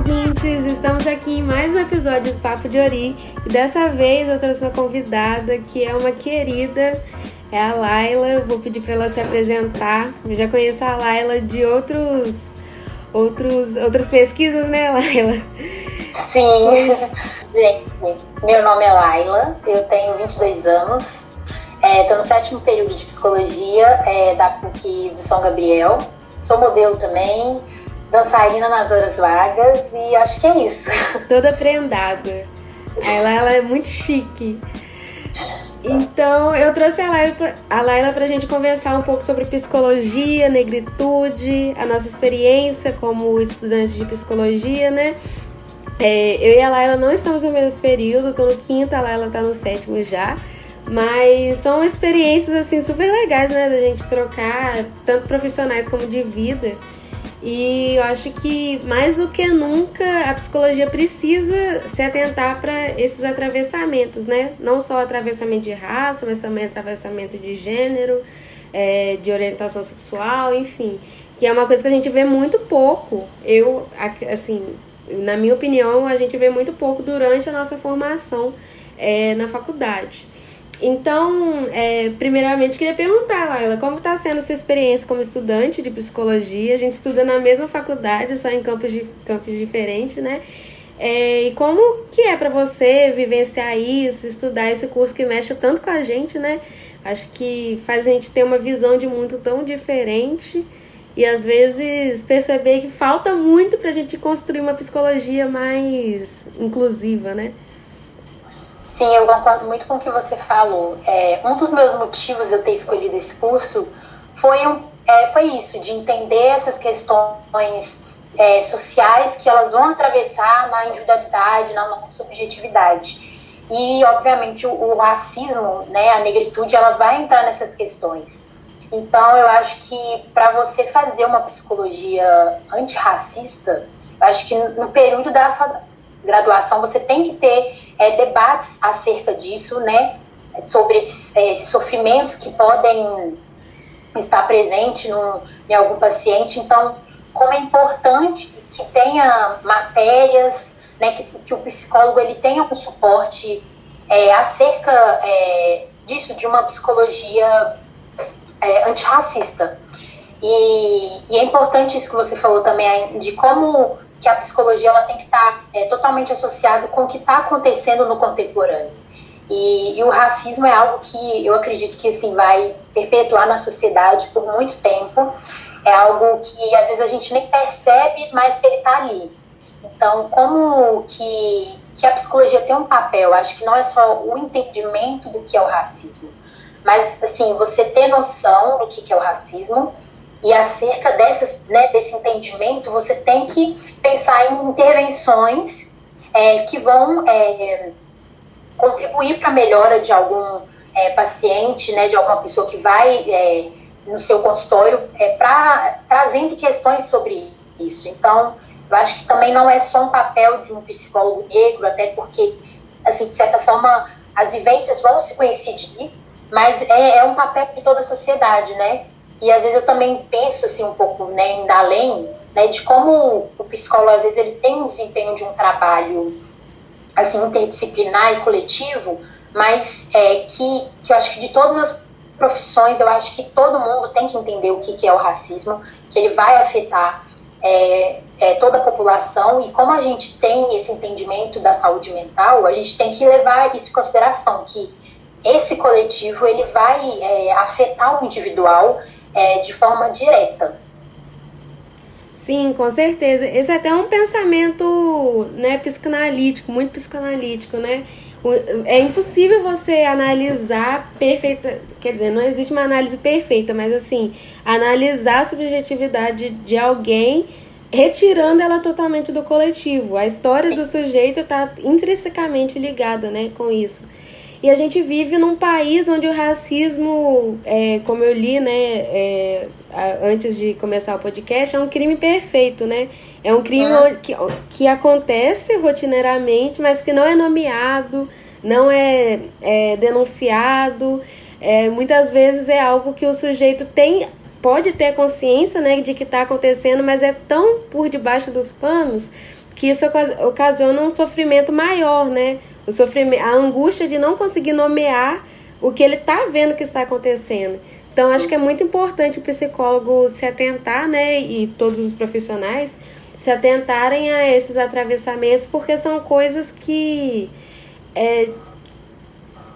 ouvintes! Estamos aqui em mais um episódio do Papo de Ori e dessa vez eu trouxe uma convidada que é uma querida, é a Laila. Vou pedir para ela se apresentar. Eu já conheço a Laila de outros, outros, outras pesquisas, né, Laila? Sim, gente, meu nome é Laila, eu tenho 22 anos, estou é, no sétimo período de psicologia é, da PUC de São Gabriel, sou modelo também dançarina nas horas vagas e acho que é isso. Toda prendada. Ela, ela é muito chique. Então, eu trouxe a Laila, a Laila pra gente conversar um pouco sobre psicologia, negritude, a nossa experiência como estudantes de psicologia, né? É, eu e a Laila não estamos no mesmo período, tô no quinto, a Laila tá no sétimo já. Mas são experiências, assim, super legais, né? Da gente trocar, tanto profissionais como de vida. E eu acho que mais do que nunca a psicologia precisa se atentar para esses atravessamentos, né? Não só atravessamento de raça, mas também atravessamento de gênero, é, de orientação sexual, enfim. Que é uma coisa que a gente vê muito pouco. Eu, assim, na minha opinião, a gente vê muito pouco durante a nossa formação é, na faculdade. Então, é, primeiramente, queria perguntar, Laila, como está sendo sua experiência como estudante de psicologia? A gente estuda na mesma faculdade, só em campos, de, campos diferentes, né? É, e como que é para você vivenciar isso, estudar esse curso que mexe tanto com a gente, né? Acho que faz a gente ter uma visão de mundo tão diferente e às vezes perceber que falta muito para a gente construir uma psicologia mais inclusiva, né? Sim, eu concordo muito com o que você falou. É, um dos meus motivos de eu ter escolhido esse curso foi, um, é, foi isso, de entender essas questões é, sociais que elas vão atravessar na individualidade, na nossa subjetividade. E, obviamente, o, o racismo, né, a negritude, ela vai entrar nessas questões. Então, eu acho que para você fazer uma psicologia antirracista, acho que no período da sua graduação você tem que ter é, debates acerca disso, né? Sobre esses, é, sofrimentos que podem estar presentes no, em algum paciente. Então, como é importante que tenha matérias, né, que, que o psicólogo ele tenha um suporte é, acerca é, disso, de uma psicologia é, antirracista. E, e, é importante isso que você falou também, de como que a psicologia ela tem que estar é, totalmente associada com o que está acontecendo no contemporâneo. E, e, o racismo é algo que eu acredito que assim, vai perpetuar na sociedade por muito tempo. É algo que às vezes a gente nem percebe, mas ele está ali. Então, como que, que a psicologia tem um papel? Acho que não é só o entendimento do que é o racismo, mas assim, você ter noção do que, que é o racismo e acerca dessas, né, desse entendimento, você tem que pensar em intervenções é, que vão é, contribuir para a melhora de algum é, paciente, né, de alguma pessoa que vai é, no seu consultório, é, pra, trazendo questões sobre isso. Então, eu acho que também não é só um papel de um psicólogo negro, até porque, assim, de certa forma, as vivências vão se coincidir, mas é, é um papel de toda a sociedade, né? E às vezes eu também penso assim um pouco, né, indo além, né, de como o psicólogo às vezes ele tem um desempenho de um trabalho assim interdisciplinar e coletivo, mas é, que, que eu acho que de todas as profissões eu acho que todo mundo tem que entender o que, que é o racismo, que ele vai afetar é, é, toda a população. E como a gente tem esse entendimento da saúde mental, a gente tem que levar isso em consideração que esse coletivo ele vai é, afetar o individual é, de forma direta. Sim, com certeza. Esse é até um pensamento né, psicanalítico, muito psicanalítico, né? É impossível você analisar perfeita. Quer dizer, não existe uma análise perfeita, mas assim, analisar a subjetividade de alguém retirando ela totalmente do coletivo. A história do sujeito está intrinsecamente ligada né, com isso. E a gente vive num país onde o racismo, é, como eu li, né, é, antes de começar o podcast, é um crime perfeito, né? É um crime é. que, que acontece rotineiramente, mas que não é nomeado, não é, é denunciado. É, muitas vezes é algo que o sujeito tem, pode ter consciência né, de que está acontecendo, mas é tão por debaixo dos panos que isso ocasiona um sofrimento maior, né? O sofrimento, a angústia de não conseguir nomear o que ele está vendo que está acontecendo. Então, acho que é muito importante o psicólogo se atentar, né, e todos os profissionais se atentarem a esses atravessamentos, porque são coisas que é,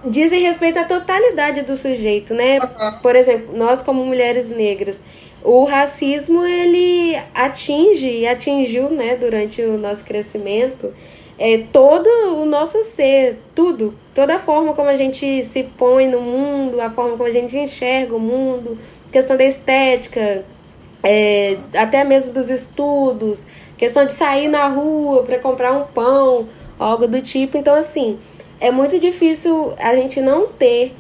dizem respeito à totalidade do sujeito, né? Por exemplo, nós como mulheres negras, o racismo ele atinge e atingiu, né, durante o nosso crescimento, é, todo o nosso ser, tudo, toda a forma como a gente se põe no mundo, a forma como a gente enxerga o mundo, questão da estética, é, até mesmo dos estudos, questão de sair na rua para comprar um pão, algo do tipo. Então, assim, é muito difícil a gente não ter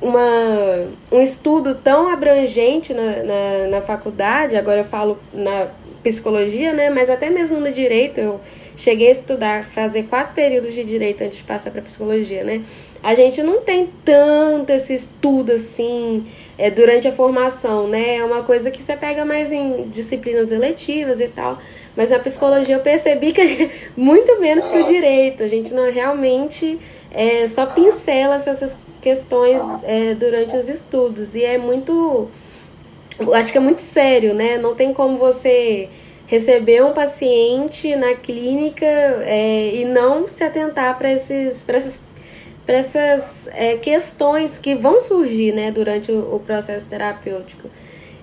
uma, um estudo tão abrangente na, na, na faculdade, agora eu falo na psicologia, né, mas até mesmo no direito, eu cheguei a estudar, fazer quatro períodos de direito antes de passar para psicologia, né? A gente não tem tanto esse estudo assim é, durante a formação, né? É uma coisa que você pega mais em disciplinas eletivas e tal. Mas na psicologia eu percebi que gente, muito menos que o direito. A gente não realmente é, só pincela essas questões é, durante os estudos. E é muito. Acho que é muito sério, né? Não tem como você receber um paciente na clínica é, e não se atentar para esses para essas, pra essas é, questões que vão surgir né, durante o, o processo terapêutico.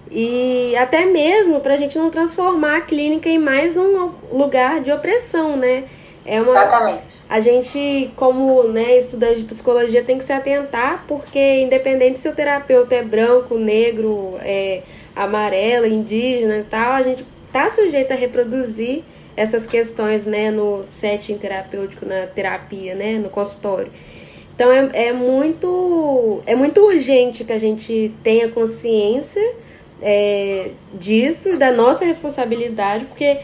E até mesmo para a gente não transformar a clínica em mais um lugar de opressão, né? É uma, Exatamente. A gente, como né, estudante de psicologia, tem que se atentar, porque independente se o terapeuta é branco, negro, é, amarelo, indígena e tal, a gente está sujeito a reproduzir essas questões né, no setting terapêutico, na terapia, né, no consultório. Então é, é, muito, é muito urgente que a gente tenha consciência é, disso, da nossa responsabilidade, porque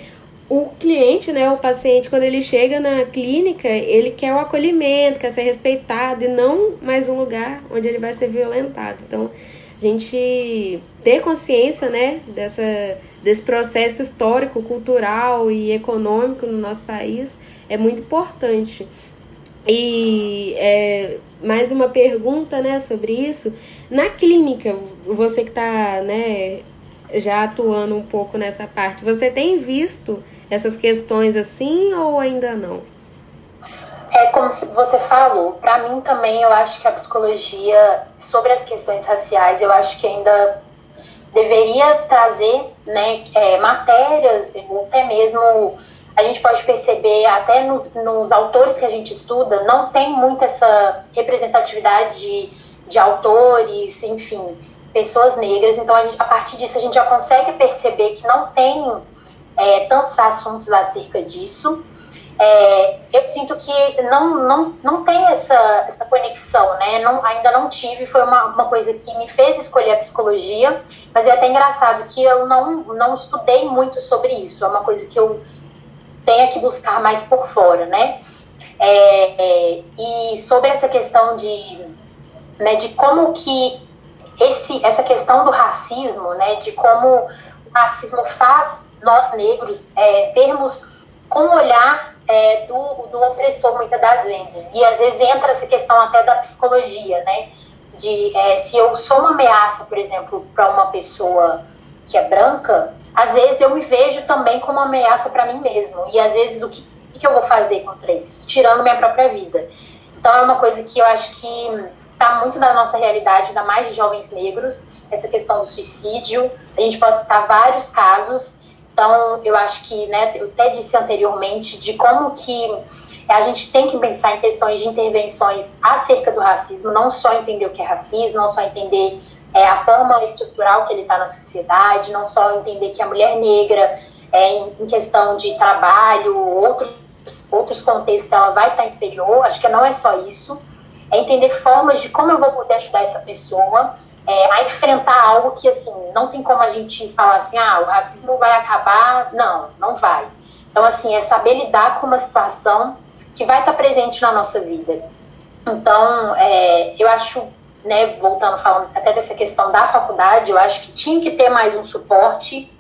o cliente, né, o paciente, quando ele chega na clínica, ele quer o acolhimento, quer ser respeitado e não mais um lugar onde ele vai ser violentado. Então, gente ter consciência, né, dessa, desse processo histórico, cultural e econômico no nosso país é muito importante. E é, mais uma pergunta, né, sobre isso. Na clínica, você que está, né, já atuando um pouco nessa parte, você tem visto essas questões assim ou ainda não? É como você falou, para mim também eu acho que a psicologia sobre as questões raciais, eu acho que ainda deveria trazer né, é, matérias, até mesmo a gente pode perceber até nos, nos autores que a gente estuda, não tem muito essa representatividade de, de autores, enfim, pessoas negras. Então, a, gente, a partir disso, a gente já consegue perceber que não tem é, tantos assuntos acerca disso. É, eu sinto que não, não, não tem essa, essa conexão, né? Não, ainda não tive, foi uma, uma coisa que me fez escolher a psicologia, mas é até engraçado que eu não, não estudei muito sobre isso, é uma coisa que eu tenho que buscar mais por fora, né? É, é, e sobre essa questão de, né, de como que esse, essa questão do racismo, né, de como o racismo faz nós negros é, termos com olhar é, do, do opressor muitas das vezes. E às vezes entra essa questão até da psicologia, né? De é, se eu sou uma ameaça, por exemplo, para uma pessoa que é branca, às vezes eu me vejo também como uma ameaça para mim mesmo. E às vezes o que, o que eu vou fazer contra isso? Tirando minha própria vida. Então é uma coisa que eu acho que está muito na nossa realidade, ainda mais de jovens negros, essa questão do suicídio. A gente pode citar vários casos então, eu acho que, né, eu até disse anteriormente de como que a gente tem que pensar em questões de intervenções acerca do racismo, não só entender o que é racismo, não só entender é, a forma estrutural que ele está na sociedade, não só entender que a mulher negra, é, em, questão de trabalho, outros, outros contextos, ela vai estar inferior, acho que não é só isso, é entender formas de como eu vou poder ajudar essa pessoa, é, a enfrentar algo que, assim, não tem como a gente falar assim, ah, o racismo vai acabar. Não, não vai. Então, assim, é saber lidar com uma situação que vai estar presente na nossa vida. Então, é, eu acho, né, voltando falando até dessa questão da faculdade, eu acho que tinha que ter mais um suporte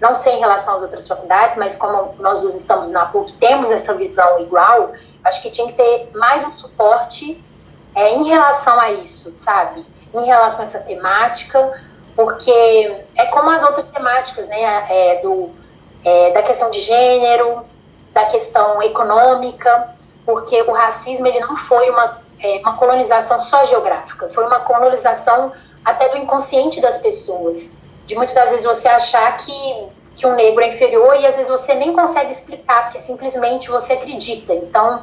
não sei em relação às outras faculdades, mas como nós estamos na PUC, temos essa visão igual, acho que tinha que ter mais um suporte é, em relação a isso, sabe? Em relação a essa temática, porque é como as outras temáticas, né? É, do, é, da questão de gênero, da questão econômica, porque o racismo ele não foi uma, é, uma colonização só geográfica, foi uma colonização até do inconsciente das pessoas de muitas das vezes você achar que, que um negro é inferior e às vezes você nem consegue explicar, porque simplesmente você acredita. Então,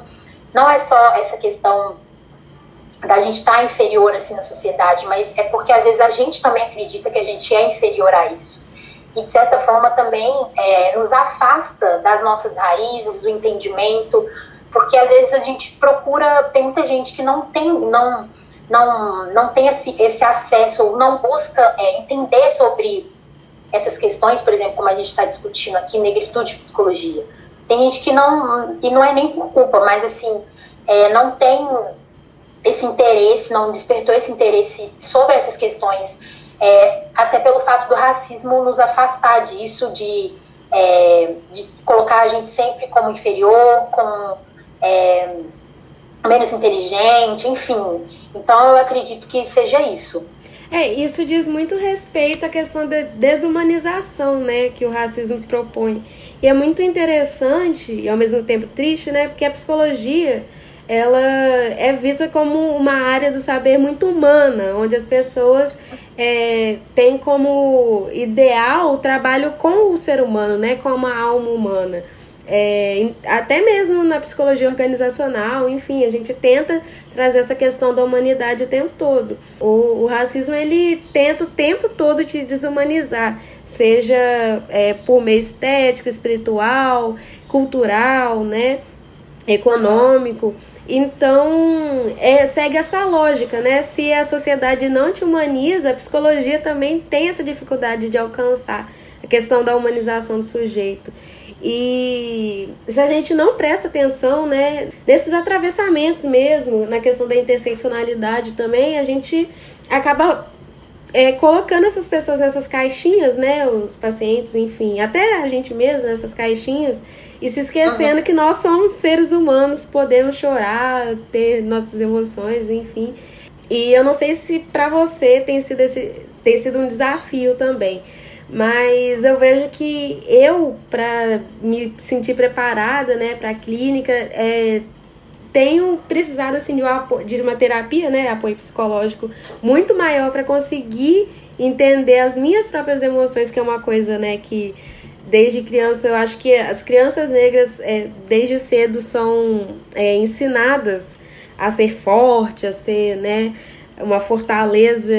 não é só essa questão da gente estar tá inferior assim na sociedade, mas é porque às vezes a gente também acredita que a gente é inferior a isso. E de certa forma também é, nos afasta das nossas raízes, do entendimento, porque às vezes a gente procura, tem muita gente que não tem, não não, não tem esse, esse acesso ou não busca é, entender sobre essas questões, por exemplo, como a gente está discutindo aqui, negritude e psicologia. Tem gente que não, e não é nem por culpa, mas assim, é, não tem esse interesse, não despertou esse interesse sobre essas questões, é, até pelo fato do racismo nos afastar disso, de, é, de colocar a gente sempre como inferior, como é, menos inteligente, enfim. Então eu acredito que seja isso. É, isso diz muito respeito à questão da desumanização, né, que o racismo propõe. E é muito interessante e ao mesmo tempo triste, né, porque a psicologia ela é vista como uma área do saber muito humana, onde as pessoas é, têm como ideal o trabalho com o ser humano, né, com a alma humana. É, até mesmo na psicologia organizacional, enfim, a gente tenta trazer essa questão da humanidade o tempo todo. O, o racismo ele tenta o tempo todo te desumanizar, seja é, por meio estético, espiritual, cultural, né, econômico. Então, é, segue essa lógica, né? Se a sociedade não te humaniza, a psicologia também tem essa dificuldade de alcançar a questão da humanização do sujeito. E se a gente não presta atenção, né, nesses atravessamentos mesmo, na questão da interseccionalidade também, a gente acaba é, colocando essas pessoas nessas caixinhas, né, os pacientes, enfim, até a gente mesmo nessas caixinhas, e se esquecendo uhum. que nós somos seres humanos, podemos chorar, ter nossas emoções, enfim. E eu não sei se para você tem sido, esse, tem sido um desafio também. Mas eu vejo que eu, para me sentir preparada né, para a clínica, é, tenho precisado assim, de, uma, de uma terapia, né, apoio psicológico muito maior para conseguir entender as minhas próprias emoções, que é uma coisa né, que desde criança eu acho que as crianças negras é, desde cedo são é, ensinadas a ser forte, a ser né, uma fortaleza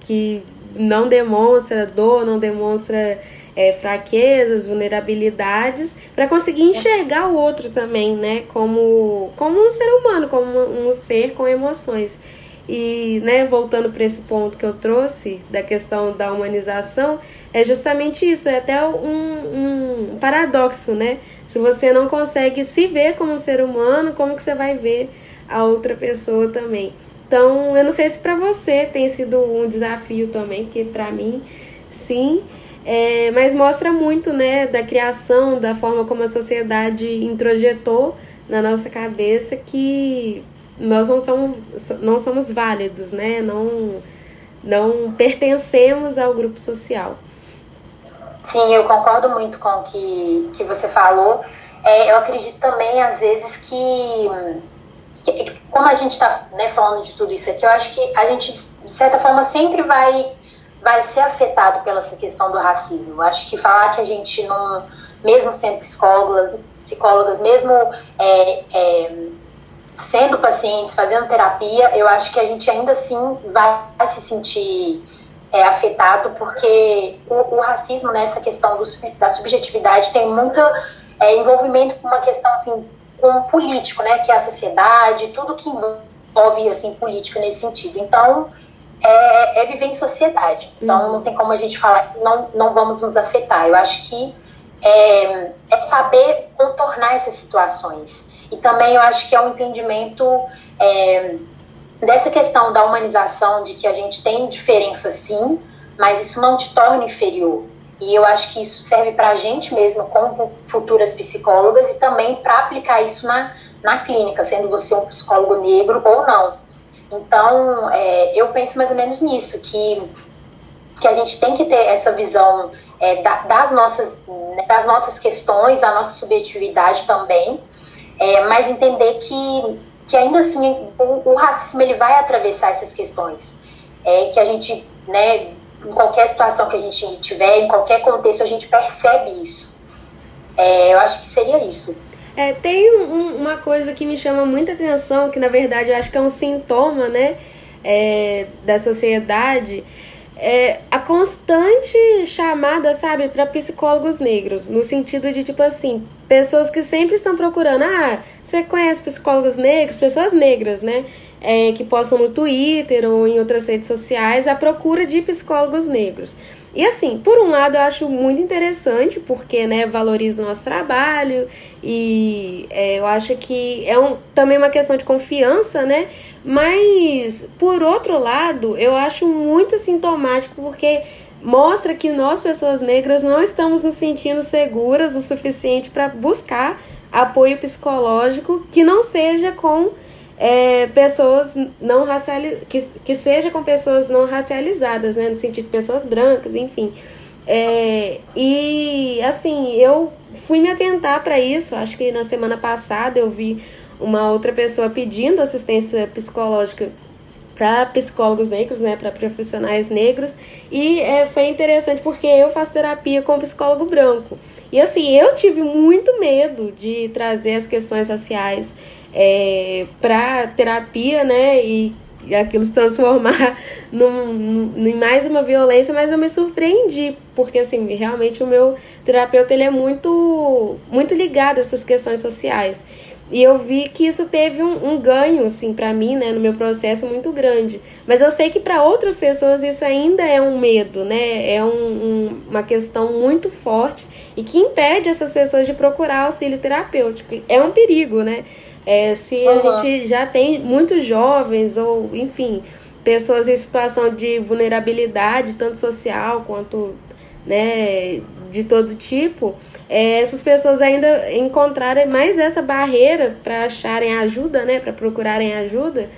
que não demonstra dor, não demonstra é, fraquezas, vulnerabilidades, para conseguir enxergar o outro também, né? Como, como um ser humano, como um ser com emoções. E, né, voltando para esse ponto que eu trouxe, da questão da humanização, é justamente isso, é até um, um paradoxo, né? Se você não consegue se ver como um ser humano, como que você vai ver a outra pessoa também? Então, eu não sei se para você tem sido um desafio também, que para mim, sim. É, mas mostra muito, né, da criação, da forma como a sociedade introjetou na nossa cabeça que nós não somos, não somos válidos, né? Não, não pertencemos ao grupo social. Sim, eu concordo muito com o que, que você falou. É, eu acredito também, às vezes, que como a gente está né, falando de tudo isso aqui, eu acho que a gente, de certa forma, sempre vai, vai ser afetado pela essa questão do racismo. Eu acho que falar que a gente não, mesmo sendo psicólogas, psicólogas mesmo é, é, sendo pacientes, fazendo terapia, eu acho que a gente ainda assim vai se sentir é, afetado, porque o, o racismo, nessa né, questão do, da subjetividade, tem muito é, envolvimento com uma questão assim com político, né, que é a sociedade, tudo que envolve assim política nesse sentido. Então, é, é viver em sociedade. Então, uhum. não tem como a gente falar que não, não vamos nos afetar. Eu acho que é, é saber contornar essas situações. E também eu acho que é um entendimento é, dessa questão da humanização, de que a gente tem diferença sim, mas isso não te torna inferior. E eu acho que isso serve para a gente mesmo, como futuras psicólogas, e também para aplicar isso na, na clínica, sendo você um psicólogo negro ou não. Então, é, eu penso mais ou menos nisso, que, que a gente tem que ter essa visão é, da, das, nossas, né, das nossas questões, da nossa subjetividade também, é, mas entender que, que ainda assim o, o, racismo ele vai atravessar essas questões. É, que a gente, né, em qualquer situação que a gente tiver, em qualquer contexto, a gente percebe isso. É, eu acho que seria isso. É, tem um, uma coisa que me chama muita atenção, que na verdade eu acho que é um sintoma, né, é, da sociedade, é a constante chamada, sabe, para psicólogos negros, no sentido de tipo assim, pessoas que sempre estão procurando, ah, você conhece psicólogos negros, pessoas negras, né? é, que postam no Twitter ou em outras redes sociais a procura de psicólogos negros. E assim, por um lado eu acho muito interessante, porque né, valoriza o nosso trabalho e é, eu acho que é um, também uma questão de confiança, né? Mas, por outro lado, eu acho muito sintomático porque mostra que nós, pessoas negras, não estamos nos sentindo seguras o suficiente para buscar apoio psicológico que não seja com é, pessoas não racializadas, que, que seja com pessoas não racializadas, né? No sentido de pessoas brancas, enfim. É, e assim, eu fui me atentar para isso. Acho que na semana passada eu vi uma outra pessoa pedindo assistência psicológica para psicólogos negros, né, para profissionais negros, e é, foi interessante porque eu faço terapia com um psicólogo branco. E assim, eu tive muito medo de trazer as questões raciais é, para terapia, né? E, aquilo se transformar num, num, em mais uma violência, mas eu me surpreendi, porque assim, realmente o meu terapeuta ele é muito, muito ligado a essas questões sociais. E eu vi que isso teve um, um ganho, assim, para mim, né, no meu processo muito grande. Mas eu sei que para outras pessoas isso ainda é um medo, né? É um, um, uma questão muito forte e que impede essas pessoas de procurar auxílio terapêutico. É um perigo, né? É, se uhum. a gente já tem muitos jovens ou, enfim, pessoas em situação de vulnerabilidade, tanto social quanto né, de todo tipo, é, essas pessoas ainda encontrarem mais essa barreira para acharem ajuda, né, para procurarem ajuda,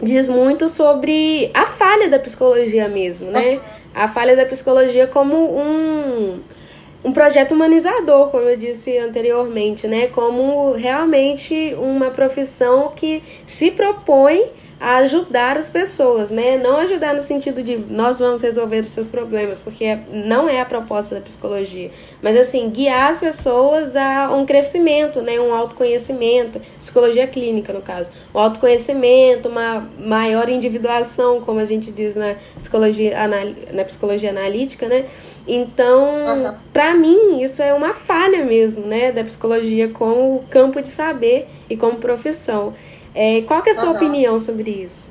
diz muito sobre a falha da psicologia mesmo, né? A falha da psicologia como um um projeto humanizador, como eu disse anteriormente, né? Como realmente uma profissão que se propõe a ajudar as pessoas, né? Não ajudar no sentido de nós vamos resolver os seus problemas, porque não é a proposta da psicologia, mas assim, guiar as pessoas a um crescimento, né? Um autoconhecimento, psicologia clínica no caso, um autoconhecimento, uma maior individuação, como a gente diz na psicologia, na psicologia analítica, né? Então, uhum. para mim, isso é uma falha mesmo, né, da psicologia como campo de saber e como profissão. É, qual que é a sua uhum. opinião sobre isso?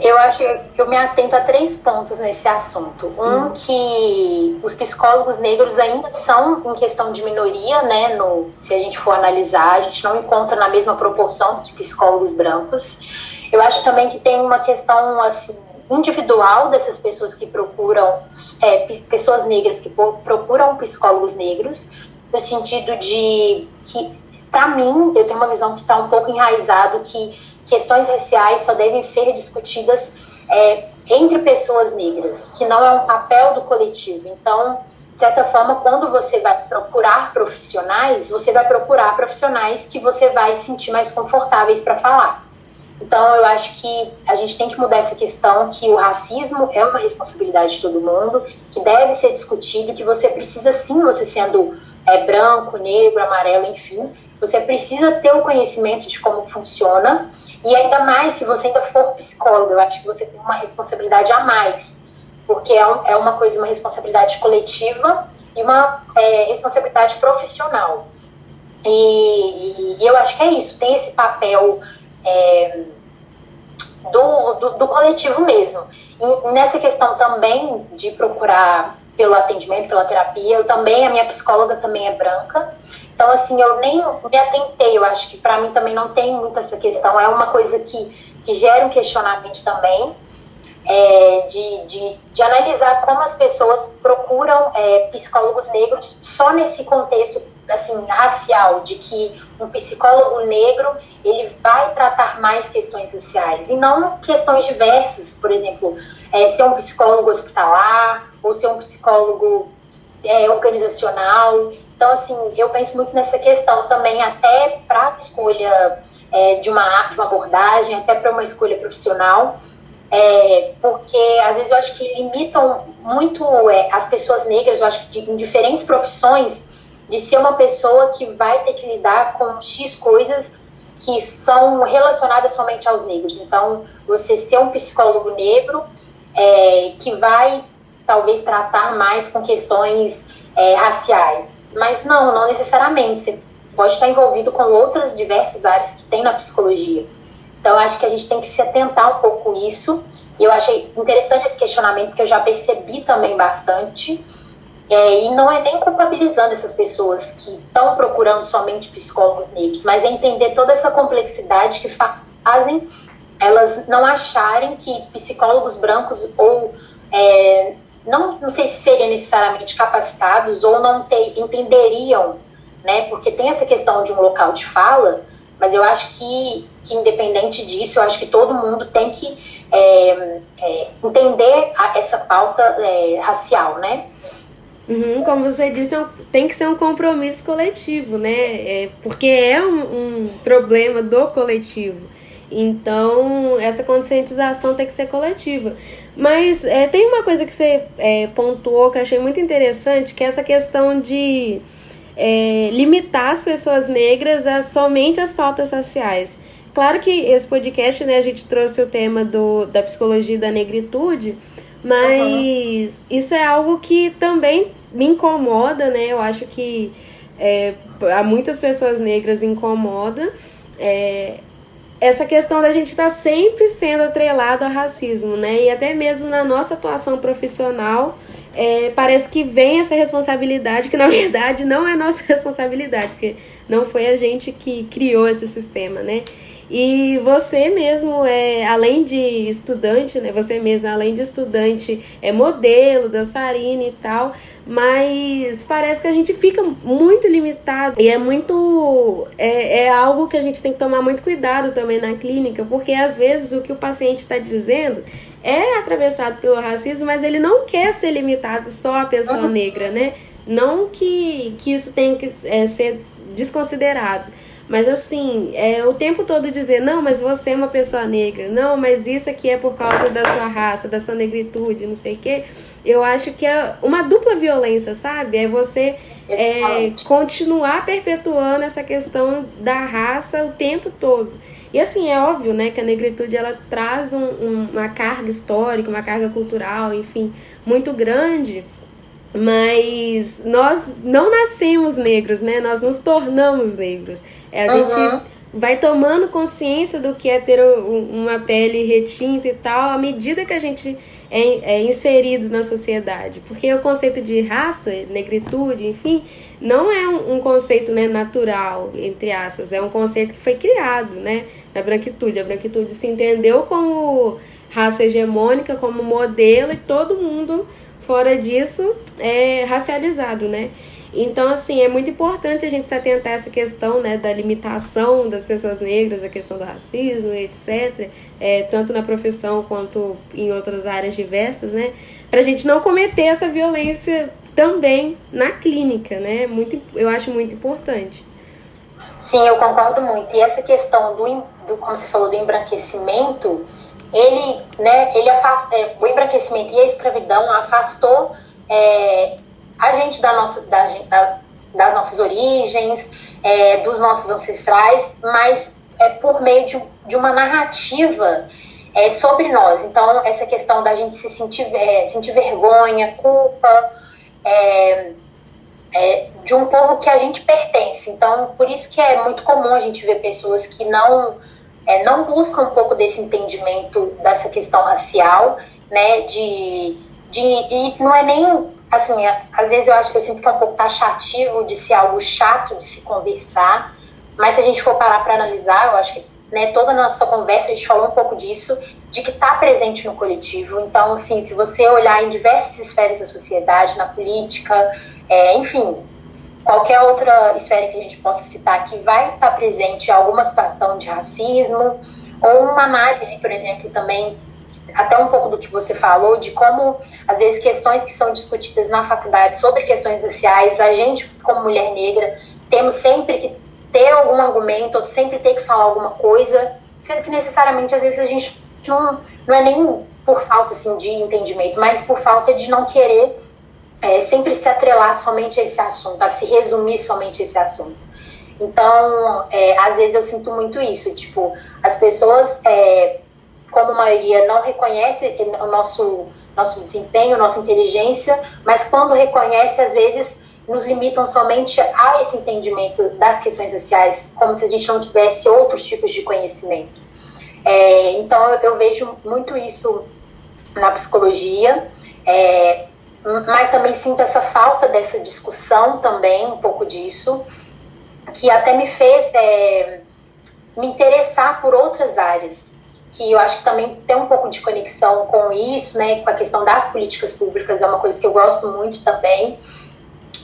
Eu acho que eu me atento a três pontos nesse assunto. Um, uhum. que os psicólogos negros ainda são em questão de minoria, né? No, se a gente for analisar, a gente não encontra na mesma proporção de psicólogos brancos. Eu acho também que tem uma questão assim individual dessas pessoas que procuram, é, pessoas negras que procuram psicólogos negros, no sentido de que, para mim, eu tenho uma visão que está um pouco enraizado que questões raciais só devem ser discutidas é, entre pessoas negras, que não é um papel do coletivo. Então, de certa forma, quando você vai procurar profissionais, você vai procurar profissionais que você vai se sentir mais confortáveis para falar. Então, eu acho que a gente tem que mudar essa questão que o racismo é uma responsabilidade de todo mundo, que deve ser discutido, que você precisa sim, você sendo é, branco, negro, amarelo, enfim, você precisa ter o conhecimento de como funciona, e ainda mais se você ainda for psicólogo, eu acho que você tem uma responsabilidade a mais, porque é, é uma coisa, uma responsabilidade coletiva e uma é, responsabilidade profissional. E, e eu acho que é isso, tem esse papel é, do, do, do, coletivo mesmo. E nessa questão também de procurar pelo atendimento, pela terapia, eu também, a minha psicóloga também é branca. Então, assim, eu nem me atentei, eu acho que para mim também não tem muito essa questão, é uma coisa que, que gera um questionamento também. é, de, de, de, analisar como as pessoas procuram é, psicólogos negros só nesse contexto assim racial, de que um psicólogo negro ele vai tratar mais questões sociais e não questões diversas, por exemplo, é, ser um psicólogo hospitalar ou ser um psicólogo é, organizacional. Então, assim, eu penso muito nessa questão também, até para a escolha é, de, uma, de uma abordagem, até para uma escolha profissional, é, porque às vezes eu acho que limitam muito é, as pessoas negras, eu acho que de, em diferentes profissões, de ser uma pessoa que vai ter que lidar com X coisas que são relacionadas somente aos negros. Então, você ser um psicólogo negro é, que vai talvez tratar mais com questões é, raciais. Mas não, não necessariamente. Você pode estar envolvido com outras diversas áreas que tem na psicologia. Então, acho que a gente tem que se atentar um pouco nisso. E eu achei interessante esse questionamento, porque eu já percebi também bastante. É, e não é nem culpabilizando essas pessoas que estão procurando somente psicólogos negros, mas é entender toda essa complexidade que fazem elas não acharem que psicólogos brancos ou é, não, não sei se seriam necessariamente capacitados ou não ter, entenderiam, né? Porque tem essa questão de um local de fala, mas eu acho que, que independente disso, eu acho que todo mundo tem que é, é, entender a, essa pauta é, racial, né? Uhum, como você disse, é tem que ser um compromisso coletivo, né? É, porque é um, um problema do coletivo. Então, essa conscientização tem que ser coletiva. Mas é, tem uma coisa que você é, pontuou que eu achei muito interessante, que é essa questão de é, limitar as pessoas negras a somente as pautas raciais. Claro que esse podcast, né, a gente trouxe o tema do, da psicologia da negritude, mas uhum. isso é algo que também me incomoda, né? Eu acho que é, a muitas pessoas negras incomoda. É, essa questão da gente estar tá sempre sendo atrelado ao racismo, né? E até mesmo na nossa atuação profissional, é, parece que vem essa responsabilidade, que na verdade não é nossa responsabilidade, porque não foi a gente que criou esse sistema, né? E você mesmo é, além de estudante, né? Você mesmo, além de estudante, é modelo, dançarina e tal, mas parece que a gente fica muito limitado e é muito. É, é algo que a gente tem que tomar muito cuidado também na clínica, porque às vezes o que o paciente está dizendo é atravessado pelo racismo, mas ele não quer ser limitado só à pessoa negra, né? Não que, que isso tem que é, ser desconsiderado. Mas assim, é o tempo todo dizer, não, mas você é uma pessoa negra, não, mas isso aqui é por causa da sua raça, da sua negritude, não sei o quê. Eu acho que é uma dupla violência, sabe? É você é, continuar perpetuando essa questão da raça o tempo todo. E assim, é óbvio, né, que a negritude ela traz um, um, uma carga histórica, uma carga cultural, enfim, muito grande mas nós não nascemos negros, né? Nós nos tornamos negros. É, a uhum. gente vai tomando consciência do que é ter uma pele retinta e tal, à medida que a gente é, é, inserido na sociedade. Porque o conceito de raça, negritude, enfim, não é um, um, conceito né, natural, entre aspas, é um conceito que foi criado né, na branquitude. A branquitude se entendeu como raça hegemônica, como modelo, e todo mundo fora disso é racializado, né? Então, assim, é muito importante a gente se atentar a essa questão né, da limitação das pessoas negras, a questão do racismo, etc., é, tanto na profissão quanto em outras áreas diversas, né? Para a gente não cometer essa violência também na clínica, né? Muito, eu acho muito importante. Sim, eu concordo muito. E essa questão do, do como você falou, do embranquecimento, ele, né, ele afasta, é, o embranquecimento e a escravidão afastou é, a gente, da nossa, da, da, das nossas origens, é, dos nossos ancestrais, mas é por meio de, de uma narrativa é, sobre nós. Então, essa questão da gente se sentir, é, sentir vergonha, culpa, é, de um povo que a gente pertence. Então, por isso que é muito comum a gente ver pessoas que não é, não busca um pouco desse entendimento dessa questão racial, né, de, de e não é nem assim, é, às vezes eu acho que eu sinto que é um pouco taxativo de ser algo chato de se conversar, mas se a gente for parar para analisar, eu acho que né, toda a nossa conversa a gente falou um pouco disso, de que está presente no coletivo. Então, assim, se você olhar em diversas esferas da sociedade, na política, é, enfim, qualquer outra esfera que a gente possa citar aqui, vai estar tá presente alguma situação de racismo ou uma análise, por exemplo, também até um pouco do que você falou, de como, às vezes, questões que são discutidas na faculdade sobre questões raciais, a gente, como mulher negra, temos sempre que ter algum argumento, ou sempre ter que falar alguma coisa, sendo que necessariamente, às vezes, a gente não, não é nem por falta assim, de entendimento, mas por falta de não querer é, sempre se atrelar somente a esse assunto, a se resumir somente a esse assunto. Então, é, às vezes eu sinto muito isso, tipo, as pessoas, é, como maioria, não reconhece o nosso, nosso desempenho, nossa inteligência, mas quando reconhece, às vezes nos limitam somente a esse entendimento das questões sociais, como se a gente não tivesse outros tipos de conhecimento. É, então, eu, eu, vejo muito isso na psicologia, é, mas também sinto essa falta dessa discussão também, um pouco disso, que até me fez é, me interessar por outras áreas, que eu acho que também tem um pouco de conexão com isso, né, com a questão das políticas públicas, é uma coisa que eu gosto muito também,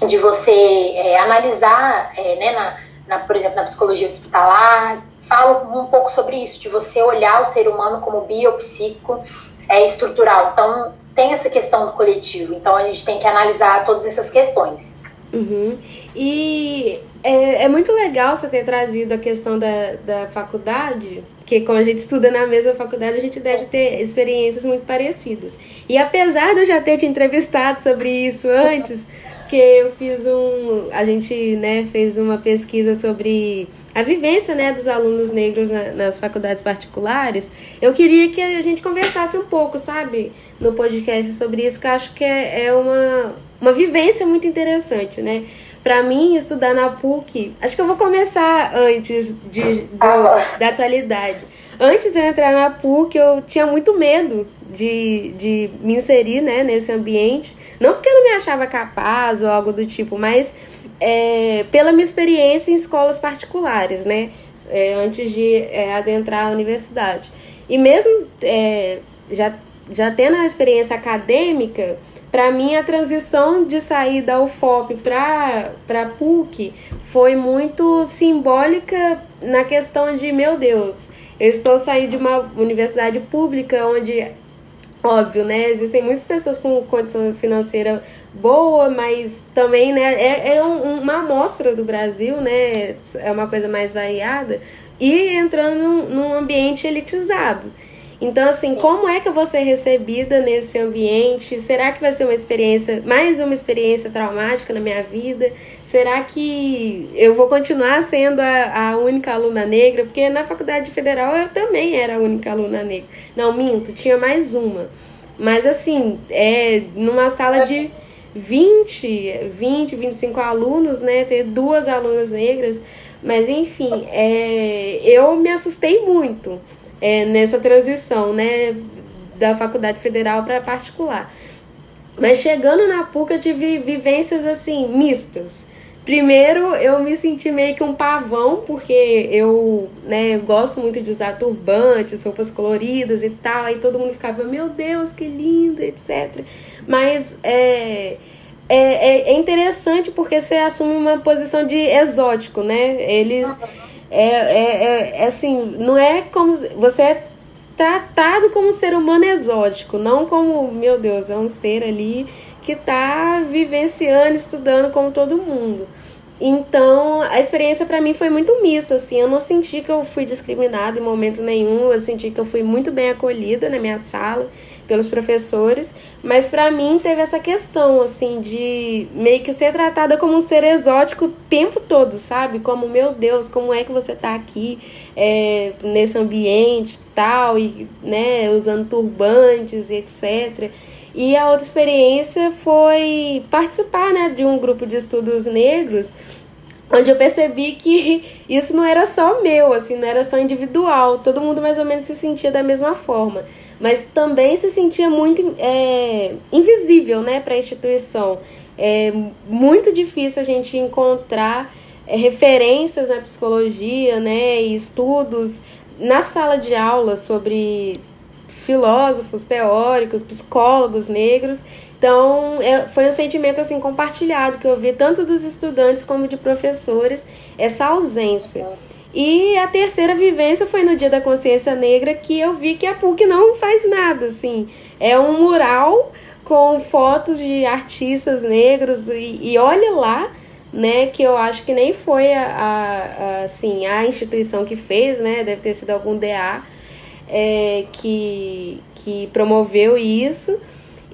de você é, analisar, é, né, na, na, por exemplo, na psicologia hospitalar, falo um pouco sobre isso, de você olhar o ser humano como biopsíquico é, estrutural. Então, tem essa questão do coletivo. Então, a gente tem que analisar todas essas questões. Uhum. E é, é, muito legal você ter trazido a questão da, da faculdade, porque como a gente estuda na mesma faculdade, a gente deve ter experiências muito parecidas. E apesar de eu já ter te entrevistado sobre isso antes, que eu fiz um. A gente né, fez uma pesquisa sobre a vivência né, dos alunos negros na, nas faculdades particulares, eu queria que a gente conversasse um pouco, sabe, no podcast sobre isso, que eu acho que é, é uma, uma vivência muito interessante, né? Para mim, estudar na PUC, acho que eu vou começar antes de, do, da atualidade. Antes de eu entrar na PUC, eu tinha muito medo de, de me inserir né, nesse ambiente. Não porque eu não me achava capaz ou algo do tipo, mas é, pela minha experiência em escolas particulares, né? É, antes de é, adentrar a universidade. E mesmo é, já, já tendo a experiência acadêmica, para mim a transição de sair da UFOP para a PUC foi muito simbólica na questão de, meu Deus, eu estou saindo de uma universidade pública onde, óbvio, né, existem muitas pessoas com condição financeira boa, mas também né, é, é um, uma amostra do Brasil, né? É uma coisa mais variada, e entrando num, num ambiente elitizado. Então, assim, Sim. como é que eu vou ser recebida nesse ambiente? Será que vai ser uma experiência, mais uma experiência traumática na minha vida? Será que eu vou continuar sendo a, a única aluna negra? Porque na faculdade federal eu também era a única aluna negra. Não, minto, tinha mais uma. Mas, assim, é numa sala de 20, 20, 25 alunos, né? Ter duas alunas negras. Mas enfim, é, eu me assustei muito é, nessa transição, né? Da faculdade federal para particular. Mas chegando na PUC eu tive vivências assim, mistas. Primeiro, eu me senti meio que um pavão, porque eu, né, gosto muito de usar turbantes, roupas coloridas e tal. Aí todo mundo ficava, meu Deus, que lindo, etc. Mas é, é, é, é, interessante porque você assume uma posição de exótico, né? Eles. É, é, é, assim, não é como. Você é tratado como ser humano exótico, não como, meu Deus, é um ser ali que está vivenciando, estudando como todo mundo. Então, a experiência para mim foi muito mista, assim, eu não senti que eu fui discriminada em momento nenhum, eu senti que eu fui muito bem acolhida na minha sala pelos professores, mas para mim teve essa questão assim de meio que ser tratada como um ser exótico o tempo todo, sabe? Como meu Deus, como é que você tá aqui é, nesse ambiente tal e né, usando turbantes e etc. E a outra experiência foi participar né, de um grupo de estudos negros onde eu percebi que isso não era só meu, assim, não era só individual, todo mundo mais ou menos se sentia da mesma forma mas também se sentia muito é, invisível né, para a instituição. É muito difícil a gente encontrar é, referências na psicologia né, e estudos na sala de aula sobre filósofos, teóricos, psicólogos negros. Então, é, foi um sentimento assim compartilhado que eu vi tanto dos estudantes como de professores, essa ausência. E a terceira vivência foi no Dia da Consciência Negra que eu vi que a PUC não faz nada, assim. É um mural com fotos de artistas negros e, e olha lá, né, que eu acho que nem foi a, a, a, assim, a instituição que fez, né, deve ter sido algum DA é, que, que promoveu isso.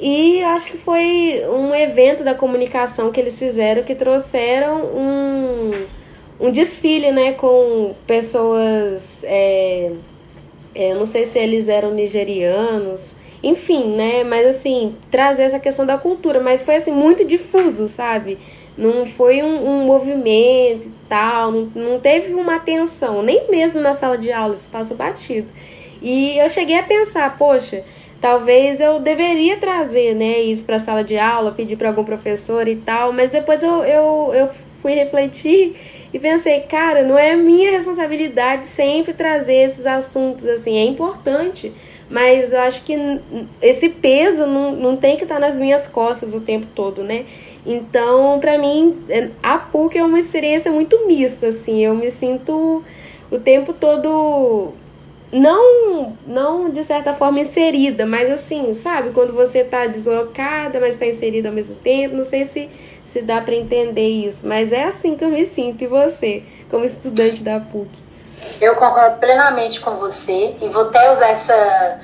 E acho que foi um evento da comunicação que eles fizeram que trouxeram um um desfile, né, com pessoas, é, é, não sei se eles eram nigerianos, enfim, né, mas assim, trazer essa questão da cultura, mas foi assim, muito difuso, sabe? Não foi um, um movimento e tal, não, não teve uma atenção, nem mesmo na sala de aula, passou batido. E eu cheguei a pensar, poxa, talvez eu deveria trazer né, isso para a sala de aula, pedir para algum professor e tal, mas depois eu, eu, eu fui refletir e pensei, cara, não é minha responsabilidade sempre trazer esses assuntos assim, é importante, mas eu acho que esse peso não, não tem que estar nas minhas costas o tempo todo, né? Então, para mim, é, a PUC é uma experiência muito mista, assim, eu me sinto o tempo todo não, não de certa forma inserida, mas assim, sabe, quando você tá deslocada, mas está inserida ao mesmo tempo, não sei se se dá para entender isso, mas é assim que eu me sinto e você, como estudante da PUC. Eu concordo plenamente com você e vou até usar essa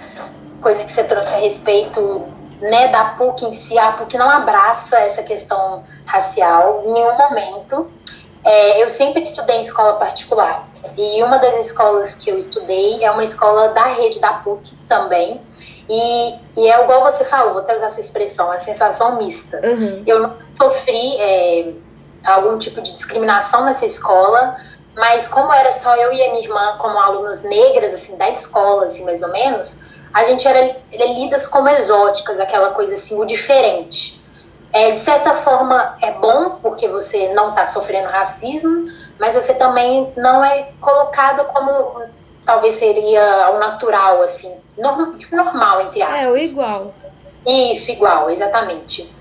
coisa que você trouxe a respeito né, da PUC em si. A PUC não abraça essa questão racial em nenhum momento. É, eu sempre estudei em escola particular e uma das escolas que eu estudei é uma escola da rede da PUC também. E, e é igual você falou, vou até usar essa expressão, a sensação mista. Uhum. Eu não sofri é, algum tipo de discriminação nessa escola, mas como era só eu e a minha irmã como alunas negras, assim, da escola, assim, mais ou menos, a gente era, era lidas como exóticas, aquela coisa assim, o diferente. É, de certa forma é bom porque você não está sofrendo racismo, mas você também não é colocado como talvez seria o natural, assim, normal, tipo, normal, entre aspas. É, o igual. Isso, igual, exatamente.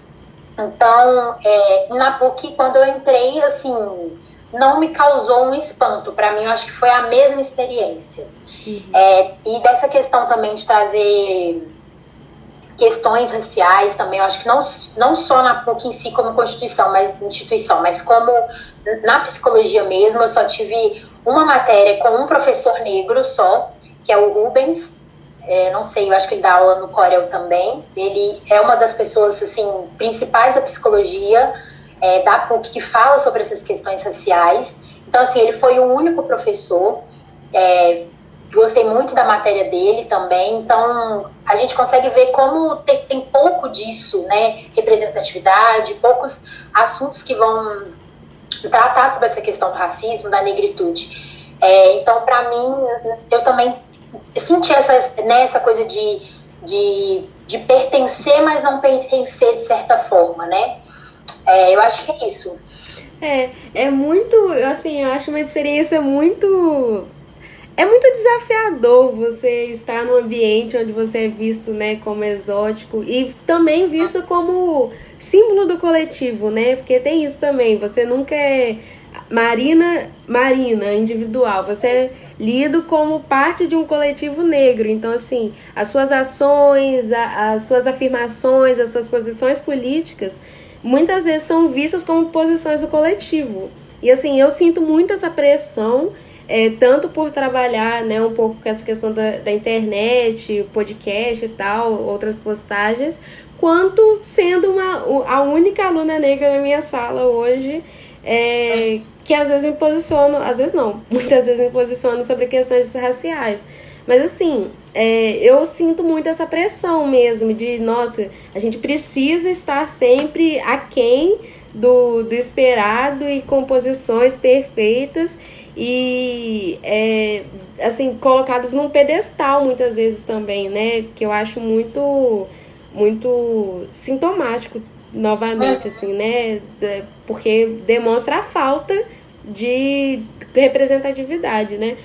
Então, é, na PUC, quando eu entrei, assim, não me causou um espanto. Para mim, eu acho que foi a mesma experiência. Uhum. É, e dessa questão também de trazer questões raciais também, eu acho que não, não só na PUC em si como constituição, mas instituição, mas como na psicologia mesmo, eu só tive uma matéria com um professor negro só, que é o Rubens. É, não sei, eu acho que ele dá aula no Corel também. Ele é uma das pessoas assim principais da psicologia é, da PUC que fala sobre essas questões raciais. Então, assim, ele foi o único professor. É, gostei muito da matéria dele também. Então, a gente consegue ver como tem, tem pouco disso, né? Representatividade, poucos assuntos que vão tratar sobre essa questão do racismo, da negritude. É, então, para mim, eu também senti essa, né, essa coisa de, de, de pertencer, mas não pertencer de certa forma, né? É, eu acho que é isso. É, é muito, assim, eu acho uma experiência muito é muito desafiador você estar num ambiente onde você é visto, né, como exótico e também visto como símbolo do coletivo, né? Porque tem isso também, você nunca é Marina, Marina, individual, você é lido como parte de um coletivo negro. Então, assim, as suas ações, a, as suas afirmações, as suas posições políticas, muitas vezes são vistas como posições do coletivo. E assim, eu sinto muito essa pressão é, tanto por trabalhar né, um pouco com essa questão da, da internet, podcast e tal, outras postagens, quanto sendo uma, a única aluna negra na minha sala hoje, é, que às vezes me posiciono, às vezes não, muitas vezes me posiciono sobre questões raciais. Mas assim, é, eu sinto muito essa pressão mesmo de, nossa, a gente precisa estar sempre aquém do, do esperado e composições perfeitas e é, assim colocados num pedestal muitas vezes também, né? Que eu acho muito muito sintomático novamente é. assim, né? Porque demonstra a falta de representatividade, né?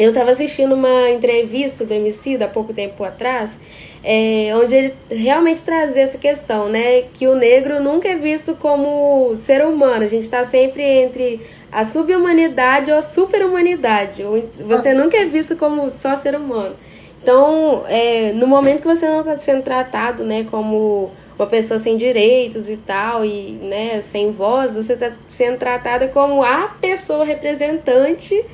eu estava assistindo uma entrevista do MC há pouco tempo atrás, é, onde ele realmente trazia essa questão, né? Que o negro nunca é visto como ser humano. A gente está sempre entre a subhumanidade ou a superhumanidade. Você nunca é visto como só ser humano. Então, é, no momento que você não está sendo tratado, né, como uma pessoa sem direitos e tal, e né, sem voz, você está sendo tratada como a pessoa representante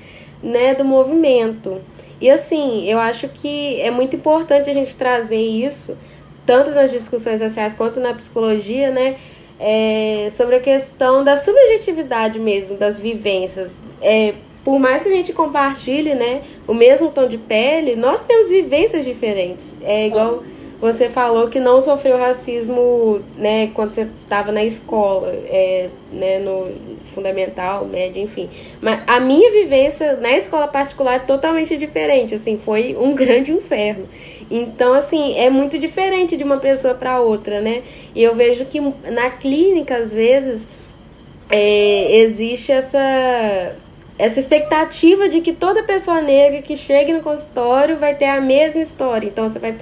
né, do movimento. E assim, eu acho que é muito importante a gente trazer isso, tanto nas discussões sociais quanto na psicologia, né? É, sobre a questão da subjetividade mesmo, das vivências. É, por mais que a gente compartilhe né, o mesmo tom de pele, nós temos vivências diferentes. É igual você falou que não sofreu racismo né, quando você estava na escola, é, né, no fundamental, média, enfim. Mas a minha vivência na escola particular é totalmente diferente, assim, foi um grande inferno. Então, assim, é muito diferente de uma pessoa para outra, né? E eu vejo que na clínica, às vezes, é, existe essa essa expectativa de que toda pessoa negra que chegue no consultório vai ter a mesma história. Então, você vai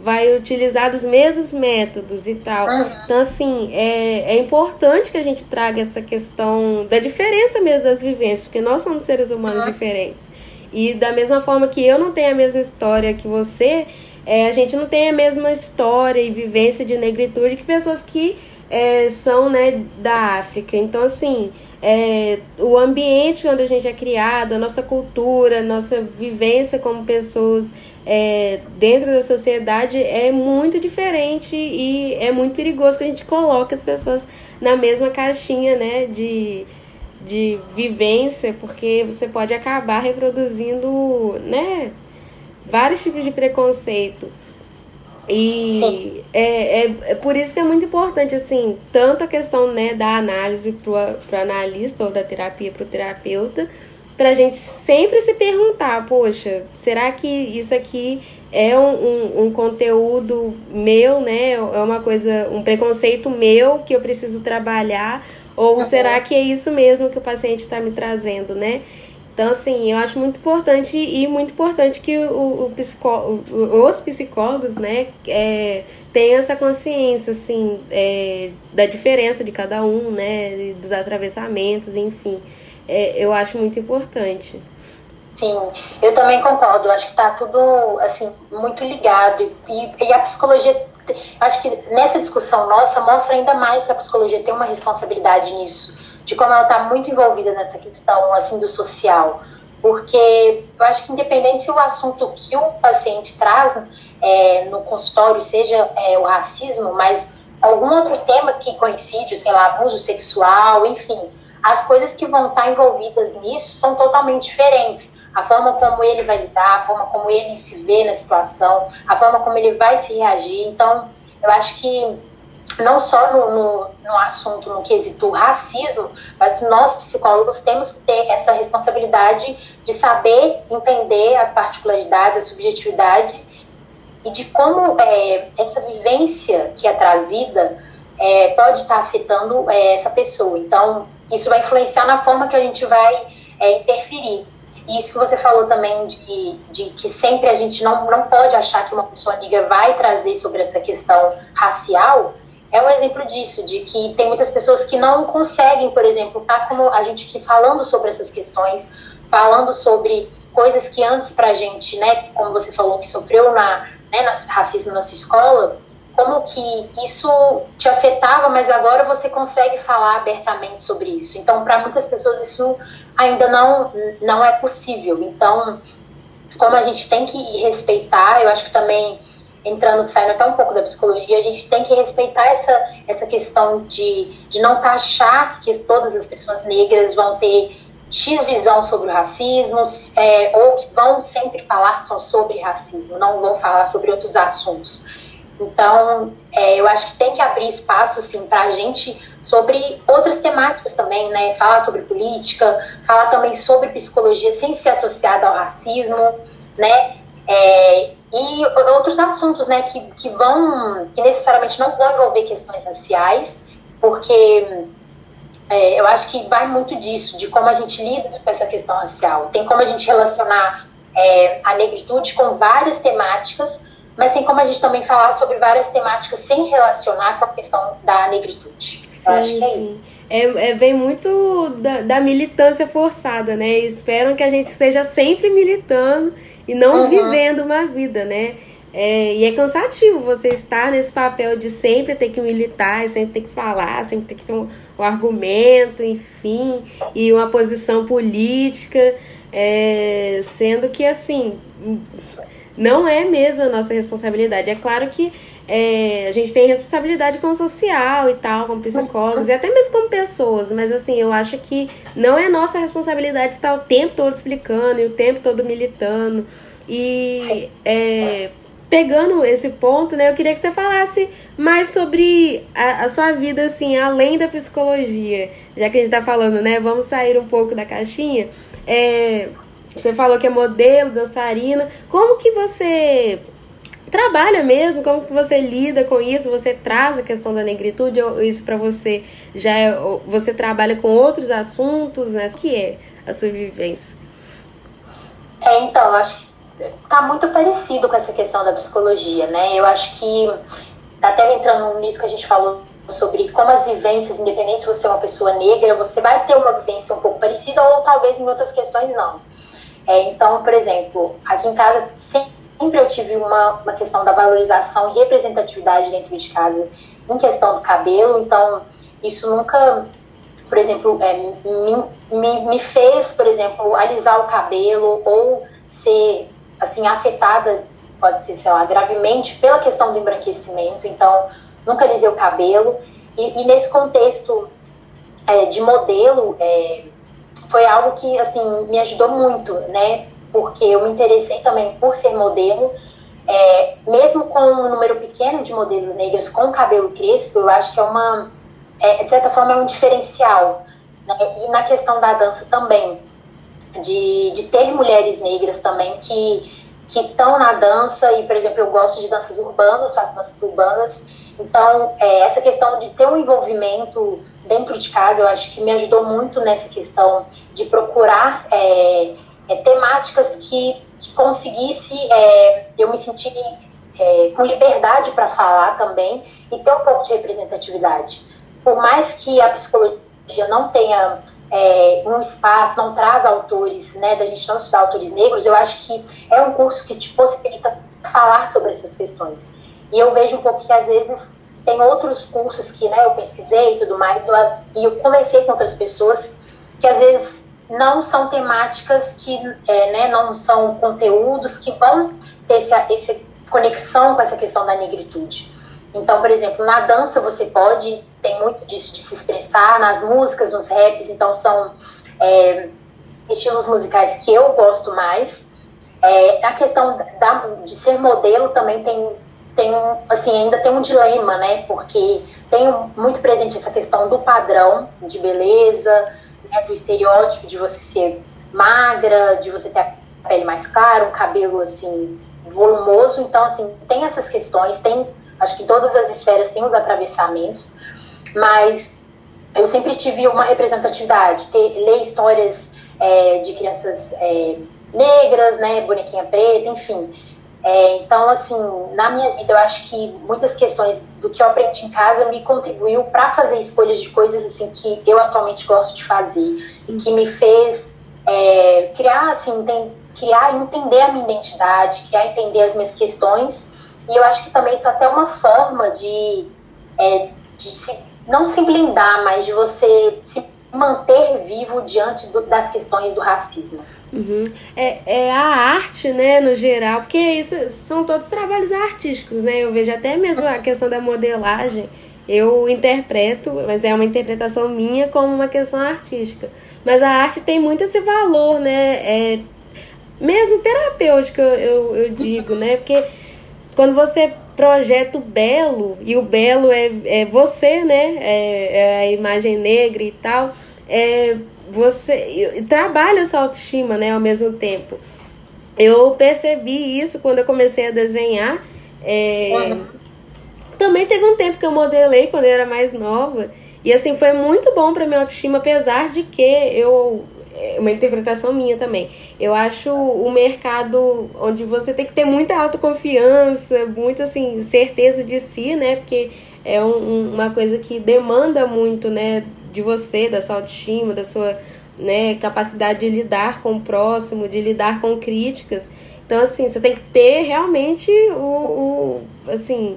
vai utilizar os mesmos métodos e tal. Então, assim, é, é importante que a gente traga essa questão da diferença mesmo das vivências, porque nós somos seres humanos diferentes. E da mesma forma que eu não tenho a mesma história que você, é, a gente não tem a mesma história e vivência de negritude que pessoas que é, são né, da África. Então, assim, é, o ambiente onde a gente é criado, a nossa cultura, a nossa vivência como pessoas é, dentro da sociedade é muito diferente e é muito perigoso que a gente coloque as pessoas na mesma caixinha né, de, de vivência, porque você pode acabar reproduzindo né, vários tipos de preconceito. E é, é, é, por isso que é muito importante, assim, tanto a questão né, da análise para o analista ou da terapia para o terapeuta, para a gente sempre se perguntar, poxa, será que isso aqui é um, um, um, conteúdo meu, né? É uma coisa, um preconceito meu que eu preciso trabalhar? Ou será que é isso mesmo que o paciente está me trazendo, né? Então, assim, eu acho muito importante e muito importante que o, o psicó, os psicólogos, né, é, tenham essa consciência, assim, é, da diferença de cada um, né, dos atravessamentos, enfim é, eu acho muito importante. Sim, eu também concordo. Acho que está tudo assim muito ligado e, e, a psicologia, acho que nessa discussão nossa mostra ainda mais que a psicologia tem uma responsabilidade nisso, de como ela está muito envolvida nessa questão assim do social, porque eu acho que independente se o assunto que o paciente traz é, no consultório seja é, o racismo, mas algum outro tema que coincide, sei lá, abuso sexual, enfim, as coisas que vão estar envolvidas nisso são totalmente diferentes. A forma como ele vai lidar, a forma como ele se vê na situação, a forma como ele vai se reagir. Então, eu acho que não só no, no, no assunto, no quesito racismo, mas nós psicólogos temos que ter essa responsabilidade de saber entender as particularidades, a subjetividade e de como é, essa vivência que é trazida é, pode estar afetando é, essa pessoa. Então, isso vai influenciar na forma que a gente vai é, interferir. E isso que você falou também de, de que sempre a gente não, não pode achar que uma pessoa negra vai trazer sobre essa questão racial, é um exemplo disso, de que tem muitas pessoas que não conseguem, por exemplo, tá como a gente aqui falando sobre essas questões, falando sobre coisas que antes pra gente, né, como você falou, que sofreu na, né, racismo na sua escola, como que isso te afetava, mas agora você consegue falar abertamente sobre isso. Então, para muitas pessoas isso ainda não não é possível. Então, como a gente tem que respeitar, eu acho que também entrando, saindo até um pouco da psicologia, a gente tem que respeitar essa, essa questão de, de não taxar que todas as pessoas negras vão ter X visão sobre o racismo, é, ou que vão sempre falar só sobre racismo, não vão falar sobre outros assuntos. Então, é, eu acho que tem que abrir espaço, assim, para a gente sobre outras temáticas também, né? Falar sobre política, falar também sobre psicologia sem ser associada ao racismo, né? É, e outros assuntos, né, que, que vão, que necessariamente não vão envolver questões raciais, porque é, eu acho que vai muito disso, de como a gente lida com essa questão racial. Tem como a gente relacionar é, a negritude com várias temáticas, mas tem como a gente também falar sobre várias temáticas sem relacionar com a questão da negritude. Sim, Eu acho que é sim. É, é, vem muito da, da, militância forçada, né? Esperam que a gente esteja sempre militando e não uhum. vivendo uma vida, né? É, e é cansativo você estar nesse papel de sempre ter que militar, sempre ter que falar, sempre ter que ter um, um argumento, enfim, e uma posição política, é, sendo que assim não é mesmo a nossa responsabilidade. É claro que é, a gente tem responsabilidade com o social e tal, com psicólogos e até mesmo com pessoas, mas assim, eu acho que não é nossa responsabilidade estar o tempo todo explicando e o tempo todo militando. E é, pegando esse ponto, né, eu queria que você falasse mais sobre a, a, sua vida, assim, além da psicologia. Já que a gente tá falando, né, vamos sair um pouco da caixinha. É, você falou que é modelo, dançarina. Como que você trabalha mesmo? Como que você lida com isso? Você traz a questão da negritude ou isso para você já é, você trabalha com outros assuntos, né? O que é a sua vivência? É, então, acho que tá muito parecido com essa questão da psicologia, né? Eu acho que tá até entrando nisso que a gente falou sobre como as vivências, independente se você é uma pessoa negra, você vai ter uma vivência um pouco parecida ou talvez em outras questões não. É, então, por exemplo, aqui em casa sempre sempre eu tive uma, uma questão da valorização e representatividade dentro de casa em questão do cabelo, então isso nunca, por exemplo, é, me, me, me fez, por exemplo, alisar o cabelo ou ser, assim, afetada, pode ser, sei lá, gravemente pela questão do embranquecimento, então nunca alisei o cabelo, e, e nesse contexto é, de modelo, é, foi algo que, assim, me ajudou muito, né, porque eu me interessei também por ser modelo. É, mesmo com um número pequeno de modelos negras com cabelo crespo, eu acho que é uma, é, de certa forma, é um diferencial. Né? E na questão da dança também, de, de ter mulheres negras também que que estão na dança e, por exemplo, eu gosto de danças urbanas, faço danças urbanas, então é, essa questão de ter um envolvimento dentro de casa, eu acho que me ajudou muito nessa questão de procurar é, é, temáticas que, que conseguisse é, eu me sentir é, com liberdade para falar também e ter um pouco de representatividade. Por mais que a psicologia não tenha é, um espaço, não traz autores, né, da gente não estudar autores negros, eu acho que é um curso que te possibilita falar sobre essas questões. E eu vejo um pouco que às vezes tem outros cursos que né, eu pesquisei e tudo mais, eu, e eu conversei com outras pessoas que às vezes não são temáticas que, é, né, não são conteúdos que vão ter essa, essa conexão com essa questão da negritude. Então, por exemplo, na dança você pode, tem muito disso de se expressar, nas músicas, nos raps, então são é, estilos musicais que eu gosto mais. É, a questão da, de ser modelo também tem, tem, assim, ainda tem um dilema, né? Porque tem muito presente essa questão do padrão de beleza, né, do estereótipo de você ser magra, de você ter a pele mais clara, um cabelo assim volumoso. Então, assim, tem essas questões, tem, acho que todas as esferas têm os atravessamentos, mas eu sempre tive uma representatividade, ter, ler histórias é, de crianças é, negras, né, bonequinha preta, enfim. É, então, assim, na minha vida, eu acho que muitas questões do que eu aprendi em casa me contribuiu para fazer escolhas de coisas assim que eu atualmente gosto de fazer e que me fez é, criar, assim, tem, criar e entender a minha identidade, criar e entender as minhas questões. E eu acho que também isso é até uma forma de, é, de se, não se blindar, mas de você se manter vivo diante do, das questões do racismo. Uhum. É, é a arte, né, no geral, porque isso são todos trabalhos artísticos, né? Eu vejo até mesmo a questão da modelagem, eu interpreto, mas é uma interpretação minha como uma questão artística. Mas a arte tem muito esse valor, né? É, mesmo terapêutico, eu, eu digo, né? Porque quando você projeta o belo, e o belo é, é você, né? É, é a imagem negra e tal. É, você trabalha sua autoestima, né, ao mesmo tempo. Eu percebi isso quando eu comecei a desenhar. É... Uhum. Também teve um tempo que eu modelei quando eu era mais nova. E assim, foi muito bom para minha autoestima, apesar de que eu uma interpretação minha também. Eu acho o mercado onde você tem que ter muita autoconfiança, muita assim, certeza de si, né? Porque é um, uma coisa que demanda muito, né, de você, da sua autoestima, da sua né, capacidade de lidar com o próximo, de lidar com críticas. Então, assim, você tem que ter realmente o, o assim,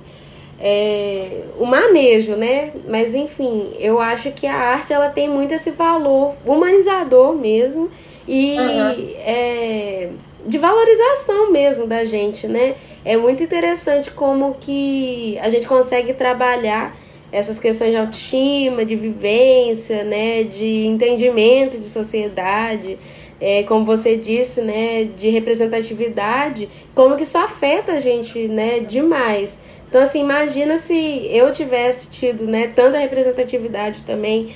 é, o manejo, né? Mas, enfim, eu acho que a arte, ela tem muito esse valor humanizador mesmo e uhum. é, de valorização mesmo da gente, né? É muito interessante como que a gente consegue trabalhar essas questões de autoestima, de vivência, né, de entendimento de sociedade, é, como você disse, né, de representatividade, como que isso afeta a gente, né, demais. Então, assim, imagina se eu tivesse tido, né, tanta representatividade também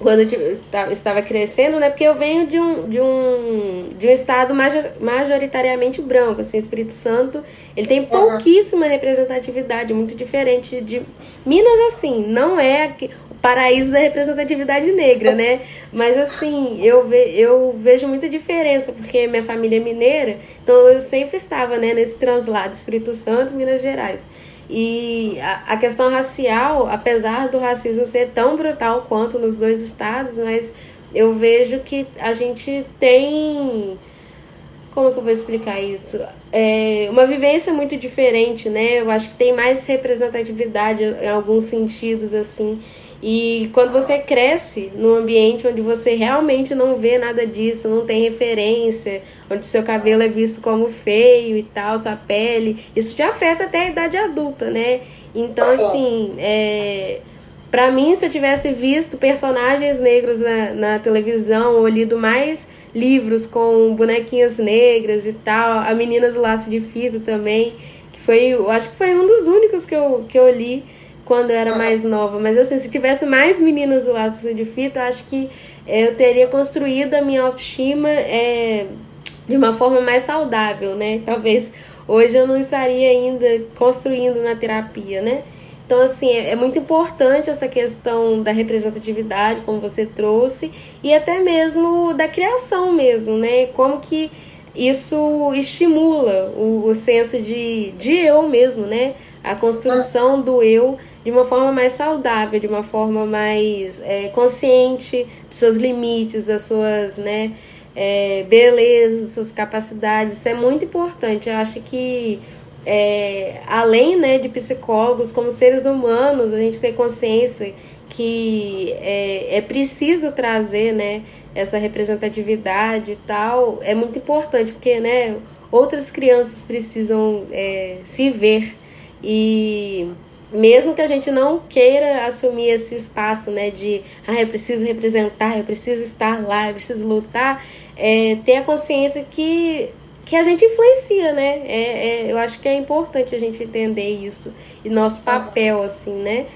quando eu estava crescendo, né? Porque eu venho de um, de um, de um estado majoritariamente branco, assim, Espírito Santo, ele tem pouquíssima representatividade, muito diferente de Minas, assim, não é o paraíso da representatividade negra, né? Mas, assim, eu, ve, eu vejo muita diferença, porque minha família é mineira, então eu sempre estava, né, nesse translado Espírito Santo, Minas Gerais. E a, a, questão racial, apesar do racismo ser tão brutal quanto nos dois estados, mas eu vejo que a gente tem. Como que eu vou explicar isso? É uma vivência muito diferente, né? Eu acho que tem mais representatividade em alguns sentidos, assim. E quando você cresce num ambiente onde você realmente não vê nada disso, não tem referência, onde seu cabelo é visto como feio e tal, sua pele, isso te afeta até a idade adulta, né? Então, assim, é, para mim, se eu tivesse visto personagens negros na, na televisão ou lido mais livros com bonequinhas negras e tal, a menina do laço de fita também, que foi, eu acho que foi um dos únicos que eu, que eu li quando eu era mais nova. Mas assim, se tivesse mais meninas do lado de fita, eu acho que eu teria construído a minha autoestima é, de uma forma mais saudável, né? Talvez hoje eu não estaria ainda construindo na terapia, né? Então, assim, é, é muito importante essa questão da representatividade, como você trouxe, e até mesmo da criação mesmo, né? Como que isso estimula o, o senso de, de eu mesmo, né? A construção do eu de uma forma mais saudável, de uma forma mais é, consciente dos seus limites, das suas né, é, belezas, das suas capacidades. Isso é muito importante. Eu acho que é, além né, de psicólogos, como seres humanos, a gente tem consciência que é, é preciso trazer né, essa representatividade e tal, é muito importante, porque né, outras crianças precisam é, se ver e mesmo que a gente não queira assumir esse espaço, né, de ah, eu preciso representar, eu preciso estar lá, eu preciso lutar, é, ter a consciência que, que a gente influencia, né? É, é, eu acho que é importante a gente entender isso e nosso papel, assim, né?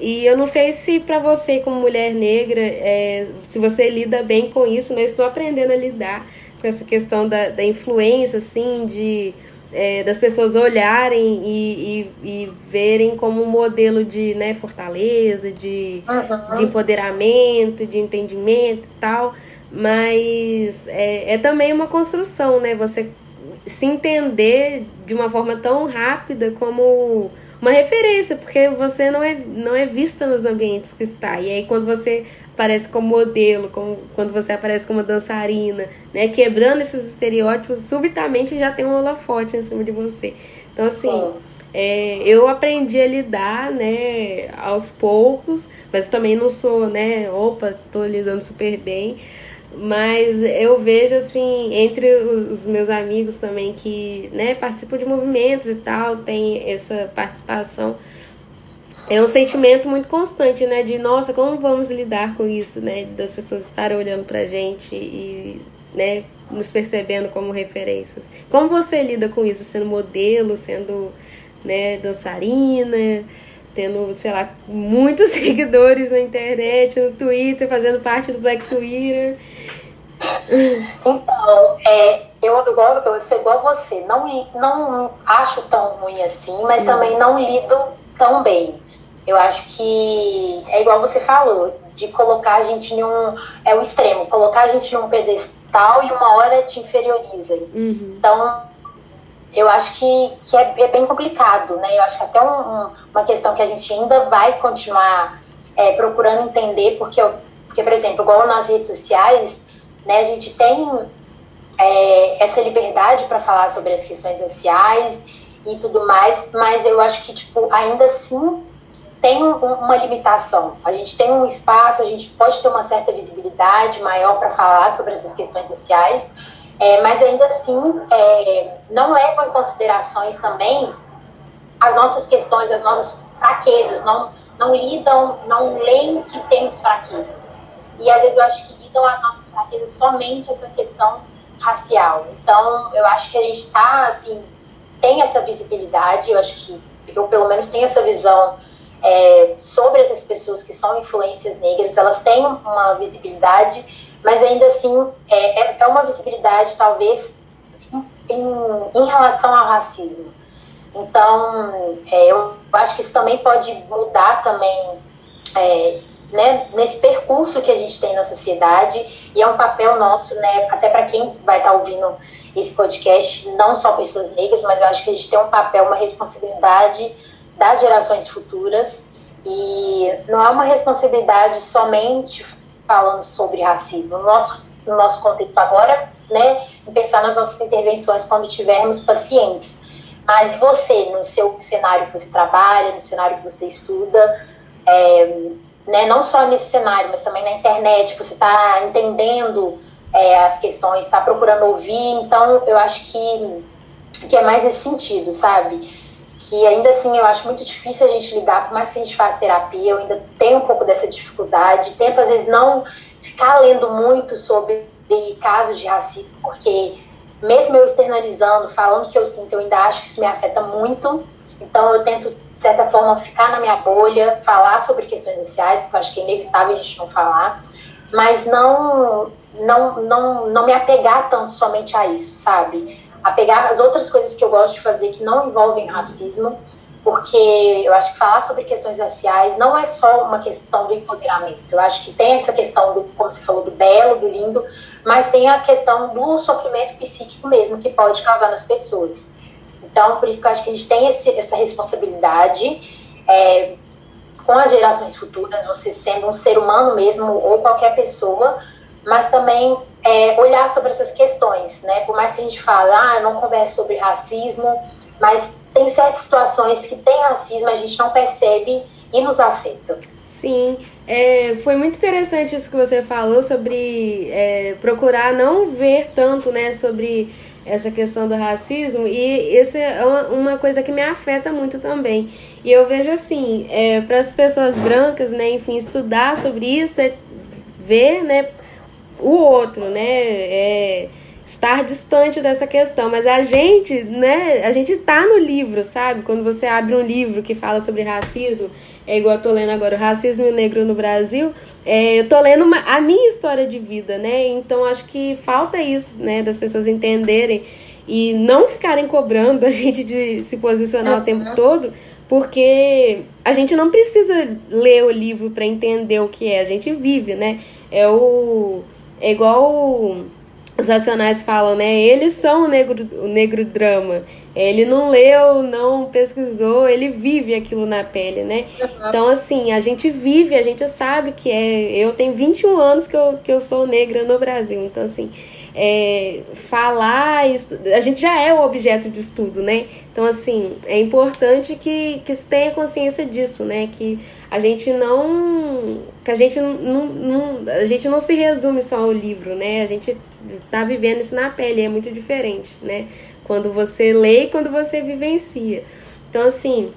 E eu não sei se para você, como mulher negra, é, se você lida bem com isso, né? Estou aprendendo a lidar com essa questão da, da influência, assim, de é, das pessoas olharem e, e, e, verem como um modelo de né, fortaleza, de, uhum. de empoderamento, de entendimento e tal. Mas é, é também uma construção, né? Você se entender de uma forma tão rápida como uma referência, porque você não é, não é vista nos ambientes que está. E aí quando você aparece como modelo, como, quando você aparece como dançarina, né? Quebrando esses estereótipos, subitamente já tem um holofote em cima de você. Então, assim, é, eu aprendi a lidar, né, aos poucos, mas também não sou, né, opa, tô lidando super bem. Mas eu vejo, assim, entre os meus amigos também que, né, participam de movimentos e tal, tem essa participação é um sentimento muito constante, né? De nossa, como vamos lidar com isso, né? Das pessoas estarem olhando pra gente e, né, nos percebendo como referências. Como você lida com isso, sendo modelo, sendo, né, dançarina, tendo, sei lá, muitos seguidores na internet, no Twitter, fazendo parte do Black Twitter? Então, é, eu, igual, eu sou igual a você, não, não acho tão ruim assim, mas também não lido tão bem. Eu acho que é igual você falou, de colocar a gente em um. É o extremo, colocar a gente em um pedestal e uma hora te inferioriza. Uhum. Então, eu acho que, que é, é, bem complicado, né? Eu acho que até um, um, uma questão que a gente ainda vai continuar é, procurando entender, porque, porque, por exemplo, igual nas redes sociais, né, a gente tem é, essa liberdade para falar sobre as questões raciais e tudo mais, mas eu acho que, tipo, ainda assim tem um, uma limitação. A gente tem um espaço, a gente pode ter uma certa visibilidade maior para falar sobre essas questões raciais, é, mas ainda assim é, não levam em considerações também as nossas questões, as nossas fraquezas, não, não lidam, não leem que temos fraquezas. E às vezes eu acho que lidam as nossas fraquezas somente essa questão racial. Então eu acho que a gente está, assim, tem essa visibilidade, eu acho que eu pelo menos tenho essa visão é, sobre essas pessoas que são influências negras, elas têm uma visibilidade, mas ainda assim é, é, é uma visibilidade talvez em, em, relação ao racismo. Então, é, eu acho que isso também pode mudar também é, né, nesse percurso que a gente tem na sociedade e é um papel nosso, né, até para quem vai estar tá ouvindo esse podcast, não só pessoas negras, mas eu acho que a gente tem um papel, uma responsabilidade das gerações futuras e não é uma responsabilidade somente falando sobre racismo. No nosso, no nosso contexto agora, né, pensar nas nossas intervenções quando tivermos pacientes. Mas você, no seu cenário que você trabalha, no cenário que você estuda, é, né, não só nesse cenário, mas também na internet, você está entendendo é, as questões, está procurando ouvir, então eu acho que, que é mais nesse sentido, sabe? Que ainda assim eu acho muito difícil a gente lidar, por mais que a gente faça terapia, eu ainda tenho um pouco dessa dificuldade. Tento, às vezes, não ficar lendo muito sobre casos de racismo, porque mesmo eu externalizando, falando o que eu sinto, eu ainda acho que isso me afeta muito. Então eu tento, de certa forma, ficar na minha bolha, falar sobre questões raciais, porque eu acho que é inevitável a gente não falar, mas não, não, não, não me apegar tanto somente a isso, sabe? A pegar as outras coisas que eu gosto de fazer que não envolvem racismo, porque eu acho que falar sobre questões raciais não é só uma questão do empoderamento. Eu acho que tem essa questão do, como você falou, do belo, do lindo, mas tem a questão do sofrimento psíquico mesmo que pode causar nas pessoas. Então, por isso que eu acho que a gente tem esse, essa responsabilidade é, com as gerações futuras, você sendo um ser humano mesmo ou qualquer pessoa, mas também é, olhar sobre essas questões, né? Por mais que a gente fale, ah, não converse sobre racismo, mas tem certas situações que tem racismo, a gente não percebe e nos afeta. Sim, é, foi muito interessante isso que você falou sobre é, procurar não ver tanto, né, sobre essa questão do racismo e isso é uma, coisa que me afeta muito também. E eu vejo assim, é, para as pessoas brancas, né, enfim, estudar sobre isso, é ver, né, o outro, né? É estar distante dessa questão, mas a gente, né, a gente está no livro, sabe? Quando você abre um livro que fala sobre racismo, é igual eu tô lendo agora, o racismo negro no Brasil, é, eu tô lendo uma, a minha história de vida, né? Então acho que falta isso, né, das pessoas entenderem e não ficarem cobrando a gente de se posicionar o tempo todo, porque a gente não precisa ler o livro para entender o que é, a gente vive, né? É o é igual os nacionais falam, né? Eles são o negro, o negro drama. Ele não leu, não pesquisou, ele vive aquilo na pele, né? Uhum. Então, assim, a gente vive, a gente sabe que é. Eu tenho 21 anos que eu, que eu sou negra no Brasil. Então, assim, é, falar, a gente já é o objeto de estudo, né? Então, assim, é importante que, que se tenha consciência disso, né? Que a gente não. que a gente não, não, a gente não se resume só ao livro, né? A gente tá vivendo isso na pele, é muito diferente, né? Quando você lê e quando você vivencia. Então, assim,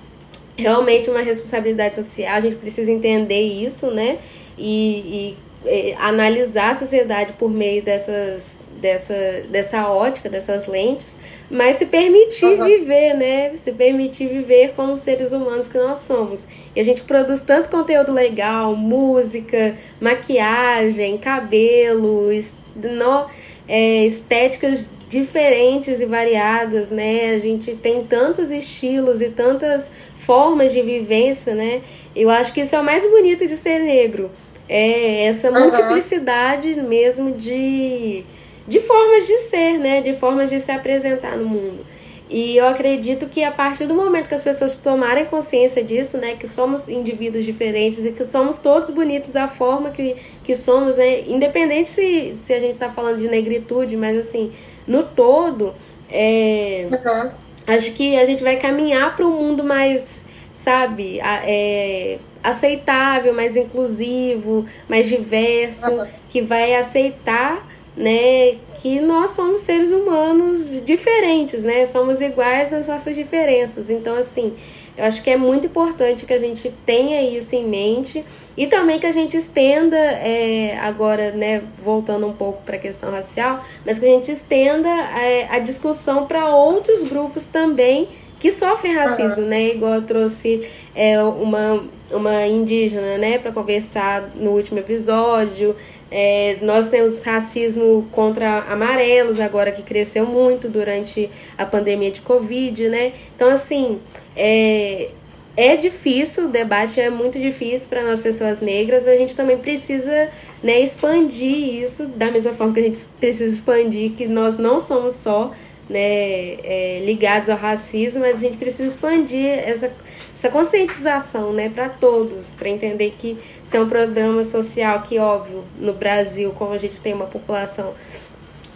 realmente uma responsabilidade social, a gente precisa entender isso, né? E, e, e analisar a sociedade por meio dessas, dessa, dessa ótica, dessas lentes, mas se permitir uhum. viver, né? Se permitir viver como seres humanos que nós somos. E a gente produz tanto conteúdo legal, música, maquiagem, cabelo, no, é, estéticas diferentes e variadas, né? A gente tem tantos estilos e tantas formas de vivência, né? Eu acho que isso é o mais bonito de ser negro é essa uhum. multiplicidade mesmo de, de formas de ser, né? De formas de se apresentar no mundo. E eu acredito que a partir do momento que as pessoas tomarem consciência disso, né, que somos indivíduos diferentes e que somos todos bonitos da forma que, que somos, né, independente se, se a gente está falando de negritude, mas assim, no todo, é, uhum. acho que a gente vai caminhar para um mundo mais, sabe, é, aceitável, mais inclusivo, mais diverso, uhum. que vai aceitar né, que nós somos seres humanos diferentes, né? Somos iguais nas nossas diferenças. Então, assim, eu acho que é muito importante que a gente tenha isso em mente e também que a gente estenda, é, agora, né, voltando um pouco para a questão racial, mas que a gente estenda é, a discussão para outros grupos também que sofrem racismo, uhum. né? Igual eu trouxe é, uma, uma indígena, né, para conversar no último episódio. É, nós temos racismo contra amarelos agora que cresceu muito durante a pandemia de Covid, né? Então, assim, é, é difícil, o debate é muito difícil para nós pessoas negras, mas a gente também precisa né, expandir isso da mesma forma que a gente precisa expandir que nós não somos só né, é, ligados ao racismo, mas a gente precisa expandir essa essa conscientização né, para todos, para entender que isso é um programa social que, óbvio, no Brasil, como a gente tem uma população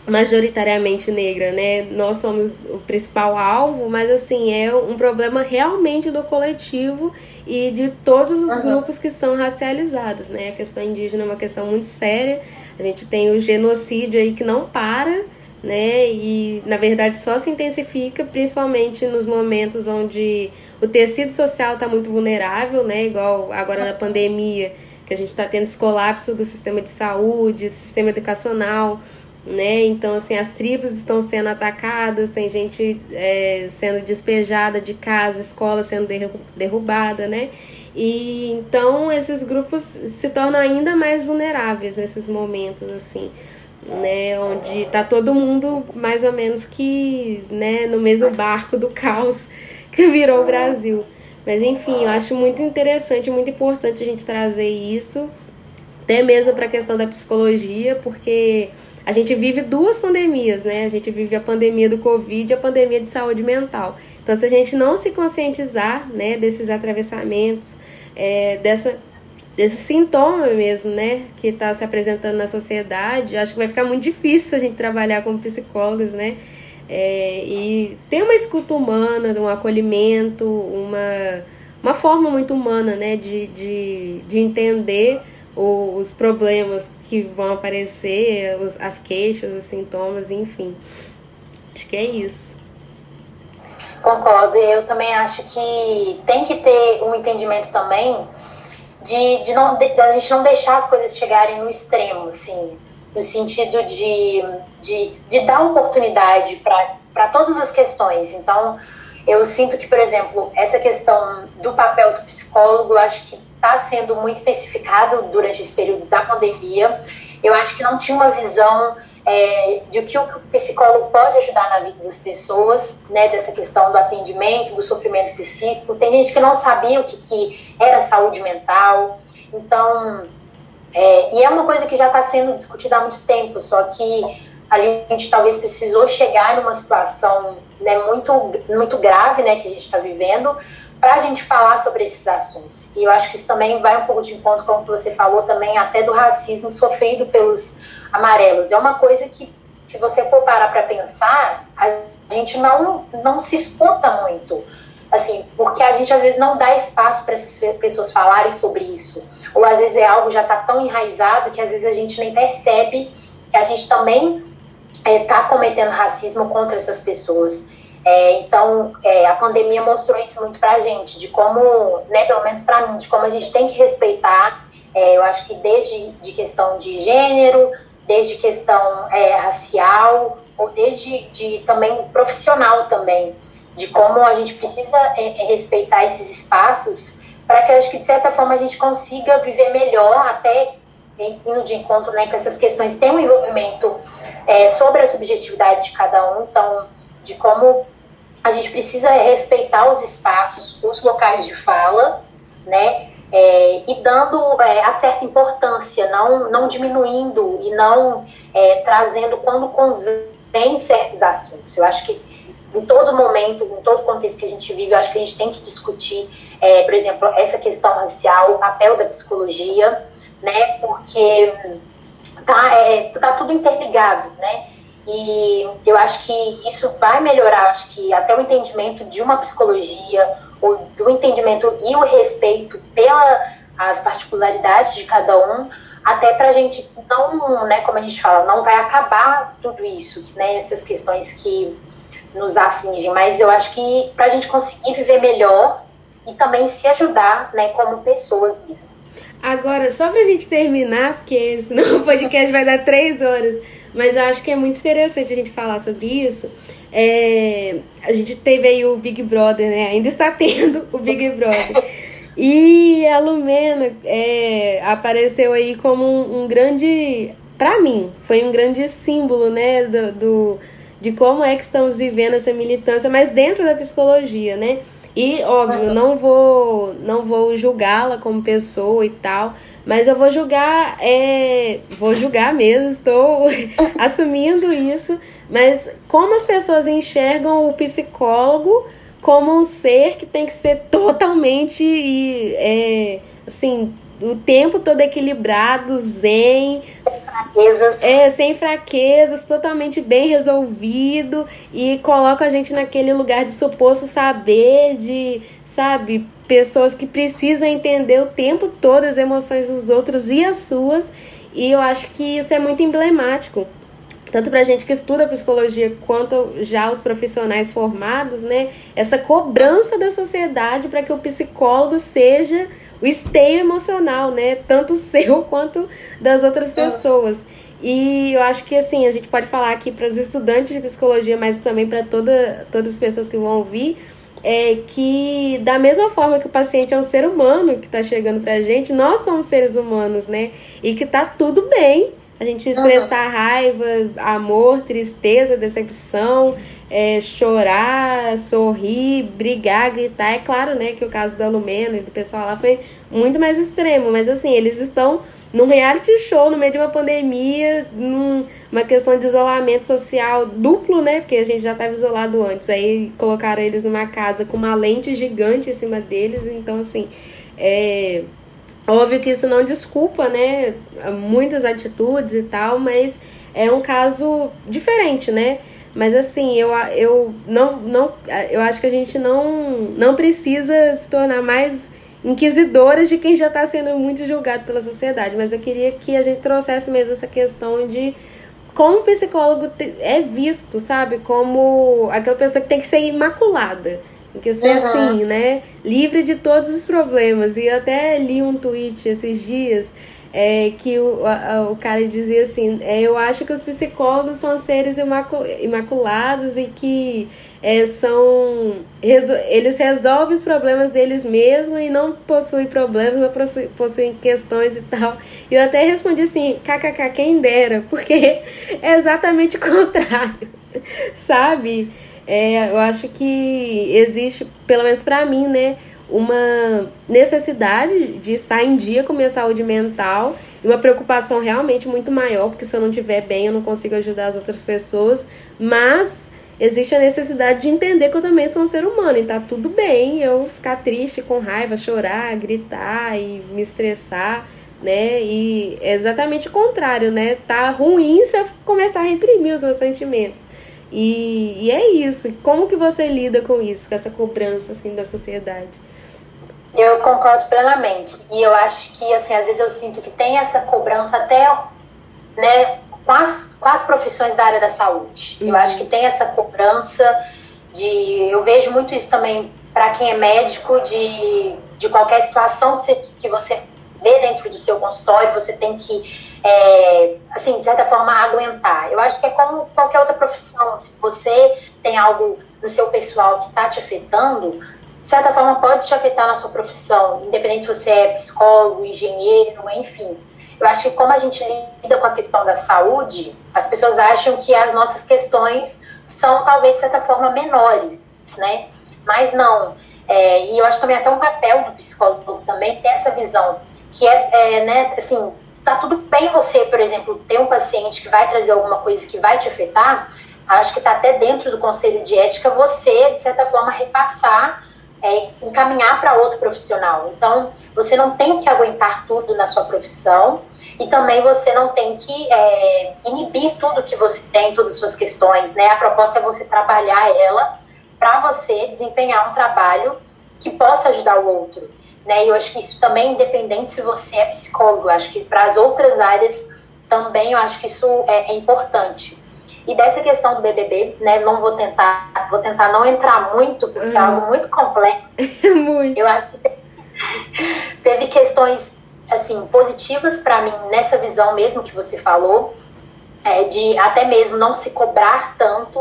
majoritariamente negra, né? Nós somos o principal alvo, mas assim, é um problema realmente do coletivo e de todos os uhum. grupos que são racializados, né? A questão indígena é uma questão muito séria. A gente tem o genocídio aí que não para, né? E na verdade só se intensifica, principalmente nos momentos onde o tecido social está muito vulnerável, né? Igual agora na pandemia, que a gente está tendo esse colapso do sistema de saúde, do sistema educacional, né? Então, assim, as tribos estão sendo atacadas, tem gente é, sendo despejada de casa, escola sendo derrubada, né? E então esses grupos se tornam ainda mais vulneráveis nesses momentos, assim né, onde tá todo mundo mais ou menos que, né, no mesmo barco do caos que virou o Brasil. Mas enfim, eu acho muito interessante, muito importante a gente trazer isso, até mesmo para a questão da psicologia, porque a gente vive duas pandemias, né? A gente vive a pandemia do Covid e a pandemia de saúde mental. Então, se a gente não se conscientizar, né, desses atravessamentos, é, dessa desse sintoma mesmo, né, que está se apresentando na sociedade, acho que vai ficar muito difícil a gente trabalhar como psicólogos, né, é, e ter uma escuta humana, um acolhimento, uma, uma forma muito humana, né, de, de, de entender os problemas que vão aparecer, os, as queixas, os sintomas, enfim. Acho que é isso. Concordo, eu também acho que tem que ter um entendimento também de, de, não, de, de a gente não deixar as coisas chegarem no extremo, assim, no sentido de, de, de dar oportunidade para todas as questões. Então, eu sinto que, por exemplo, essa questão do papel do psicólogo, acho que está sendo muito intensificado durante esse período da pandemia. Eu acho que não tinha uma visão é, de que o psicólogo pode ajudar na vida das pessoas, né, dessa questão do atendimento, do sofrimento psíquico. Tem gente que não sabia o que, que era saúde mental. Então, é, e é uma coisa que já está sendo discutida há muito tempo, só que a gente, talvez precisou chegar numa situação né, muito, muito grave né, que a gente está vivendo para a gente falar sobre esses assuntos. E eu acho que isso também vai um pouco de encontro com o que você falou também, até do racismo sofrido pelos amarelos. É uma coisa que, se você for parar para pensar, a gente não, não se escuta muito. Assim, porque a gente às vezes não dá espaço para essas pessoas falarem sobre isso. Ou às vezes é algo já está tão enraizado que às vezes a gente nem percebe que a gente também está é, tá cometendo racismo contra essas pessoas. É, então, é, a pandemia mostrou isso muito para a gente, de como, né, pelo menos para mim, de como a gente tem que respeitar. É, eu acho que desde de questão de gênero, desde questão é, racial ou desde de, também profissional também, de como a gente precisa é, é respeitar esses espaços para que acho que de certa forma a gente consiga viver melhor até indo de encontro né, com essas questões tem um envolvimento é, sobre a subjetividade de cada um, então de como a gente precisa respeitar os espaços, os locais de fala, né, é, e dando é, a certa importância, não, não diminuindo e não é, trazendo quando convém certos assuntos. Eu acho que em todo momento, em todo contexto que a gente vive, eu acho que a gente tem que discutir, é, por exemplo, essa questão racial, o papel da psicologia, né? Porque tá, é, tá tudo interligado, né? E eu acho que isso vai melhorar, acho que até o entendimento de uma psicologia, o, do entendimento e o respeito pelas particularidades de cada um, até para a gente não, né, como a gente fala, não vai acabar tudo isso, né, essas questões que nos afligem, mas eu acho que para a gente conseguir viver melhor e também se ajudar, né, como pessoas mesmo. Agora, só para a gente terminar, porque senão o podcast vai dar três horas, mas eu acho que é muito interessante a gente falar sobre isso. É, a gente teve aí o Big Brother, né? Ainda está tendo o Big Brother. E a Lumena é, apareceu aí como um, um grande. para mim, foi um grande símbolo, né? Do, do, de como é que estamos vivendo essa militância, mas dentro da psicologia, né? E, óbvio, não vou, não vou julgá-la como pessoa e tal, mas eu vou julgar, é, vou julgar mesmo, estou assumindo isso, mas como as pessoas enxergam o psicólogo como um ser que tem que ser totalmente, é, assim, o tempo todo equilibrado, zen, fraquezas. É, sem fraquezas, totalmente bem resolvido e coloca a gente naquele lugar de suposto saber, de, sabe, pessoas que precisam entender o tempo todo as emoções dos outros e as suas. E eu acho que isso é muito emblemático tanto para a gente que estuda psicologia quanto já os profissionais formados, né? Essa cobrança da sociedade para que o psicólogo seja o esteio emocional, né? Tanto seu quanto das outras pessoas. E eu acho que assim, a gente pode falar aqui para os estudantes de psicologia, mas também para toda, todas as pessoas que vão ouvir, é que da mesma forma que o paciente é um ser humano que está chegando para a gente, nós somos seres humanos, né? E que tá tudo bem a gente expressar uhum. raiva, amor, tristeza, decepção, é, chorar, sorrir, brigar, gritar. É claro, né, que o caso da Lumena e do pessoal lá foi muito mais extremo, mas assim, eles estão num reality show no meio de uma pandemia, numa questão de isolamento social duplo, né? Porque a gente já estava isolado antes. Aí colocaram eles numa casa com uma lente gigante em cima deles. Então, assim, é, Óbvio que isso não desculpa, né, muitas atitudes e tal, mas é um caso diferente, né? Mas assim, eu, eu não, não eu acho que a gente não, não precisa se tornar mais inquisidoras de quem já está sendo muito julgado pela sociedade, mas eu queria que a gente trouxesse mesmo essa questão de como o psicólogo é visto, sabe? Como aquela pessoa que tem que ser imaculada tem que ser uhum. assim, né? Livre de todos os problemas. E eu até li um tweet esses dias é, que o, a, o cara dizia assim: é, Eu acho que os psicólogos são seres imacu imaculados e que é, são. Eles resolvem os problemas deles mesmos e não possuem problemas, não possuem, possuem questões e tal. E eu até respondi assim: kkk, quem dera, porque é exatamente o contrário, sabe? é, eu acho que existe, pelo menos para mim, né, uma necessidade de estar em dia com minha saúde mental e uma preocupação realmente muito maior, porque se eu não estiver bem, eu não consigo ajudar as outras pessoas, mas existe a necessidade de entender que eu também sou um ser humano e tá tudo bem eu ficar triste, com raiva, chorar, gritar e me estressar, né? E é exatamente o contrário, né? Tá ruim se eu começar a reprimir os meus sentimentos. E, e é isso. Como que você lida com isso, com essa cobrança assim da sociedade? Eu concordo plenamente. E eu acho que, assim, às vezes eu sinto que tem essa cobrança até, né, com as, com as profissões da área da saúde. Uhum. Eu acho que tem essa cobrança de... Eu vejo muito isso também para quem é médico, de, de qualquer situação que você, que você vê dentro do seu consultório, você tem que é, assim, de certa forma, aguentar. Eu acho que é como qualquer outra profissão. Se você tem algo no seu pessoal que está te afetando, de certa forma pode te afetar na sua profissão, independente se você é psicólogo, engenheiro, enfim. Eu acho que como a gente lida com a questão da saúde, as pessoas acham que as nossas questões são talvez de certa forma menores, né? Mas não. É, e eu acho também até um papel do psicólogo também ter essa visão, que é, é né, assim, tá tudo bem você, por exemplo, ter um paciente que vai trazer alguma coisa que vai te afetar, acho que está até dentro do conselho de ética você, de certa forma, repassar, é, encaminhar para outro profissional. Então, você não tem que aguentar tudo na sua profissão e também você não tem que é, inibir tudo que você tem, todas as suas questões, né? A proposta é você trabalhar ela para você desempenhar um trabalho que possa ajudar o outro. Né? E eu acho que isso também, independente se você é psicólogo, eu acho que para as outras áreas também eu acho que isso é, é, importante. E dessa questão do BBB, né, não vou tentar, vou tentar não entrar muito, porque uhum. é algo muito complexo. muito. Eu acho que teve questões assim positivas para mim nessa visão mesmo que você falou, é, de até mesmo não se cobrar tanto.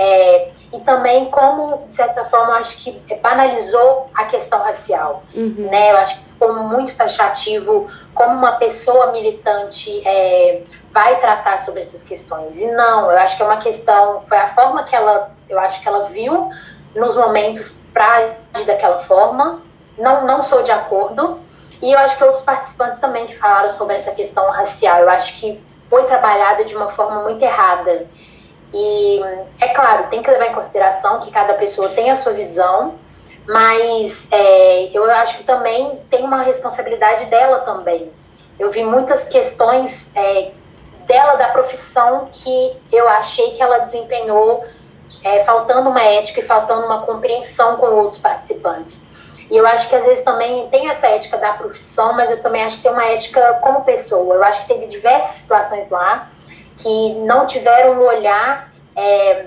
É, e também como, de certa forma, eu acho que banalizou a questão racial. Uhum. Né? Eu acho que como muito taxativo, como uma pessoa militante é, vai tratar sobre essas questões. E não, eu acho que é uma questão, foi a forma que ela, eu acho que ela viu nos momentos para agir daquela forma. Não, não sou de acordo. E eu acho que outros participantes também que falaram sobre essa questão racial, eu acho que foi trabalhada de uma forma muito errada. E é claro, tem que levar em consideração que cada pessoa tem a sua visão, mas é, eu acho que também tem uma responsabilidade dela também. Eu vi muitas questões é, dela da profissão que eu achei que ela desempenhou é, faltando uma ética e faltando uma compreensão com outros participantes. E eu acho que às vezes também tem essa ética da profissão, mas eu também acho que tem uma ética como pessoa. Eu acho que teve diversas situações lá que não tiveram um olhar é,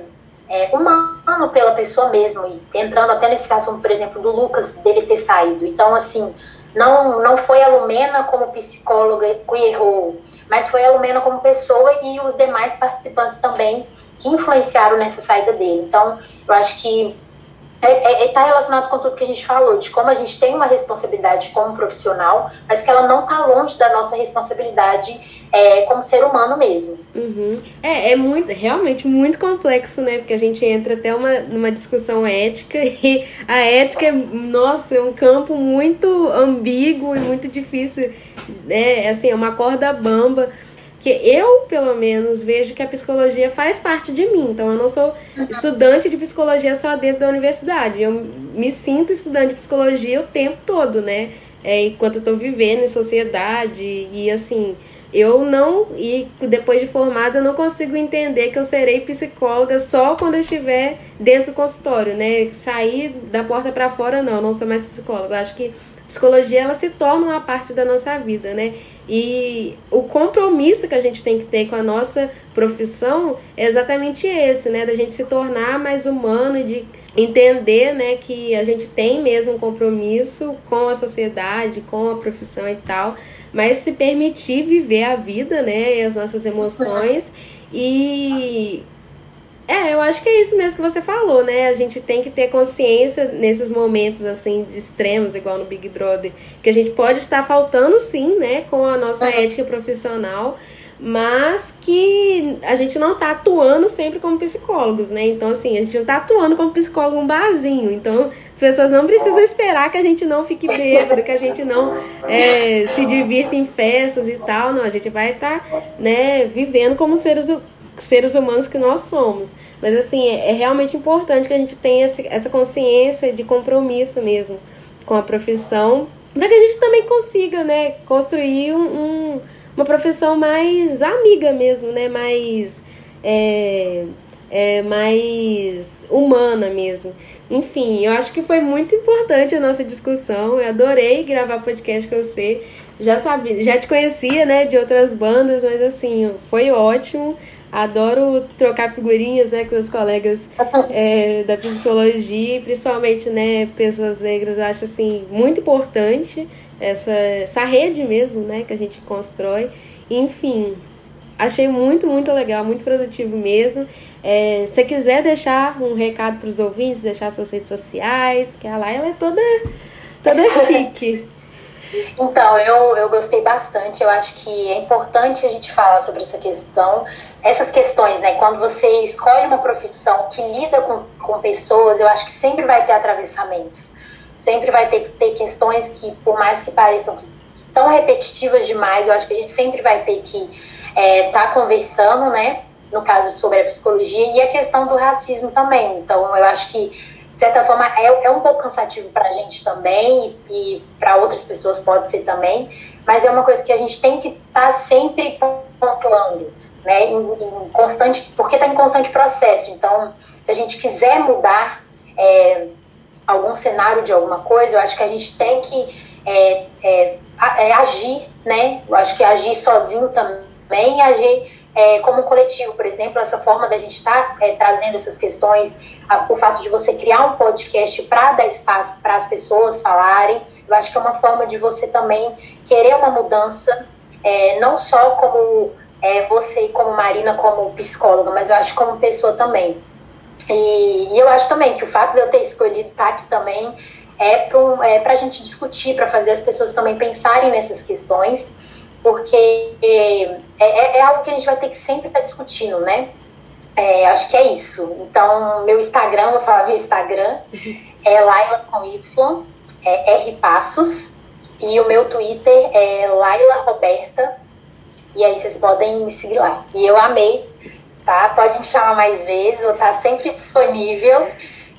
é, humano pela pessoa mesmo, e entrando até nesse caso, por exemplo, do Lucas, dele ter saído. Então, assim, não, não foi a Lumena como psicóloga que errou, mas foi a Lumena como pessoa e os demais participantes também que influenciaram nessa saída dele. Então, eu acho que está é, é, tá relacionado com tudo que a gente falou, de como a gente tem uma responsabilidade como profissional, mas que ela não está longe da nossa responsabilidade é, como ser humano mesmo. Uhum. É, é muito, realmente muito complexo, né? Porque a gente entra até uma, numa discussão ética e a ética é, nossa, é um campo muito ambíguo e muito difícil, né? Assim, é uma corda bamba que eu, pelo menos, vejo que a psicologia faz parte de mim. Então, eu não sou estudante de psicologia só dentro da universidade. Eu me sinto estudante de psicologia o tempo todo, né? É, enquanto eu estou vivendo em sociedade e assim. Eu não, e depois de formada, eu não consigo entender que eu serei psicóloga só quando eu estiver dentro do consultório, né? Sair da porta para fora, não, não sou mais psicóloga. Eu acho que psicologia ela se torna uma parte da nossa vida, né? E o compromisso que a gente tem que ter com a nossa profissão é exatamente esse, né? Da gente se tornar mais humano de entender, né, que a gente tem mesmo um compromisso com a sociedade, com a profissão e tal, mas se permitir viver a vida, né, e as nossas emoções e é, eu acho que é isso mesmo que você falou, né? A gente tem que ter consciência nesses momentos assim extremos, igual no Big Brother, que a gente pode estar faltando sim, né, com a nossa uhum. ética profissional, mas que a gente não tá atuando sempre como psicólogos, né? Então, assim, a gente não tá atuando como psicólogo um barzinho. Então, pessoas não precisam esperar que a gente não fique bêbado, que a gente não é, se divirta em festas e tal. Não, a gente vai estar, tá, né, vivendo como seres seres humanos que nós somos. Mas assim, é, é realmente importante que a gente tenha esse, essa consciência de compromisso mesmo com a profissão, para que a gente também consiga, né, construir um, um, uma profissão mais amiga mesmo, né, mais é, é, mais humana mesmo. Enfim, eu acho que foi muito importante a nossa discussão. Eu adorei gravar podcast com você. Já sabia, já te conhecia, né, de outras bandas, mas assim, foi ótimo. Adoro trocar figurinhas né, com os colegas é, da psicologia, principalmente né, pessoas negras. Eu acho assim, muito importante essa, essa rede mesmo né, que a gente constrói. Enfim, achei muito, muito legal, muito produtivo mesmo. É, se quiser deixar um recado para os ouvintes, deixar suas redes sociais, porque a Laila é toda, toda chique. Então, eu, eu gostei bastante. Eu acho que é importante a gente falar sobre essa questão. Essas questões, né? Quando você escolhe uma profissão que lida com, com pessoas, eu acho que sempre vai ter atravessamentos. sempre vai ter que ter questões que, por mais que pareçam tão repetitivas demais, eu acho que a gente sempre vai ter que estar é, tá conversando, né? No caso sobre a psicologia e a questão do racismo também. Então, eu acho que, de certa forma, é, é um pouco cansativo para a gente também e, e para outras pessoas pode ser também, mas é uma coisa que a gente tem que estar tá sempre pontuando, né? Em, em constante, porque está em constante processo. Então, se a gente quiser mudar é, algum cenário de alguma coisa, eu acho que a gente tem que é, é, é, agir, né? Eu acho que agir sozinho também, agir é, como coletivo, por exemplo, essa forma da gente estar tá, é, trazendo essas questões, a, o fato de você criar um podcast para dar espaço para as pessoas falarem, eu acho que é uma forma de você também querer uma mudança, é, não só como você, como Marina, como psicóloga, mas eu acho como pessoa também. E, e, eu acho também que o fato de eu ter escolhido estar aqui também é para é a gente discutir, para fazer as pessoas também pensarem nessas questões, porque é, é, é, algo que a gente vai ter que sempre estar tá discutindo, né? É, acho que é isso. Então, meu Instagram, vou falar meu Instagram, é Laila com Y, é R Passos, e o meu Twitter é Laila Roberta, e aí vocês podem me seguir lá. E eu amei tá? Pode me chamar mais vezes, vou estar sempre disponível.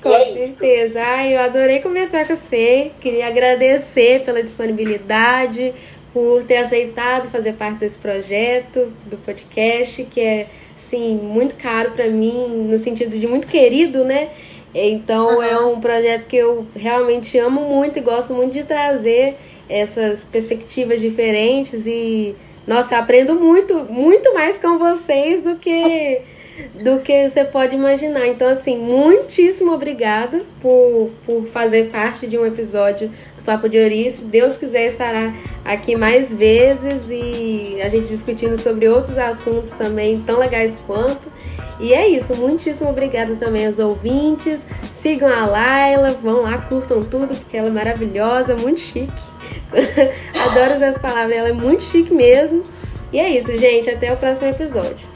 Com é certeza. Isso. Ai, eu adorei conversar com você. Queria agradecer pela disponibilidade, por ter aceitado fazer parte desse projeto do podcast, que é, sim, muito caro para mim, no sentido de muito querido, né? Então uhum. é um projeto que eu realmente amo muito e gosto muito de trazer essas perspectivas diferentes e nossa, aprendo muito, muito mais com vocês do que do que você pode imaginar. Então, assim, muitíssimo obrigada por, por fazer parte de um episódio Papo de Ori. Se Deus quiser, estará aqui mais vezes e a gente discutindo sobre outros assuntos também tão legais quanto. E é isso, muitíssimo obrigada também aos ouvintes. Sigam a Laila, vão lá, curtam tudo, porque ela é maravilhosa, muito chique. Adoro usar essa palavra, ela é muito chique mesmo. E é isso, gente. Até o próximo episódio.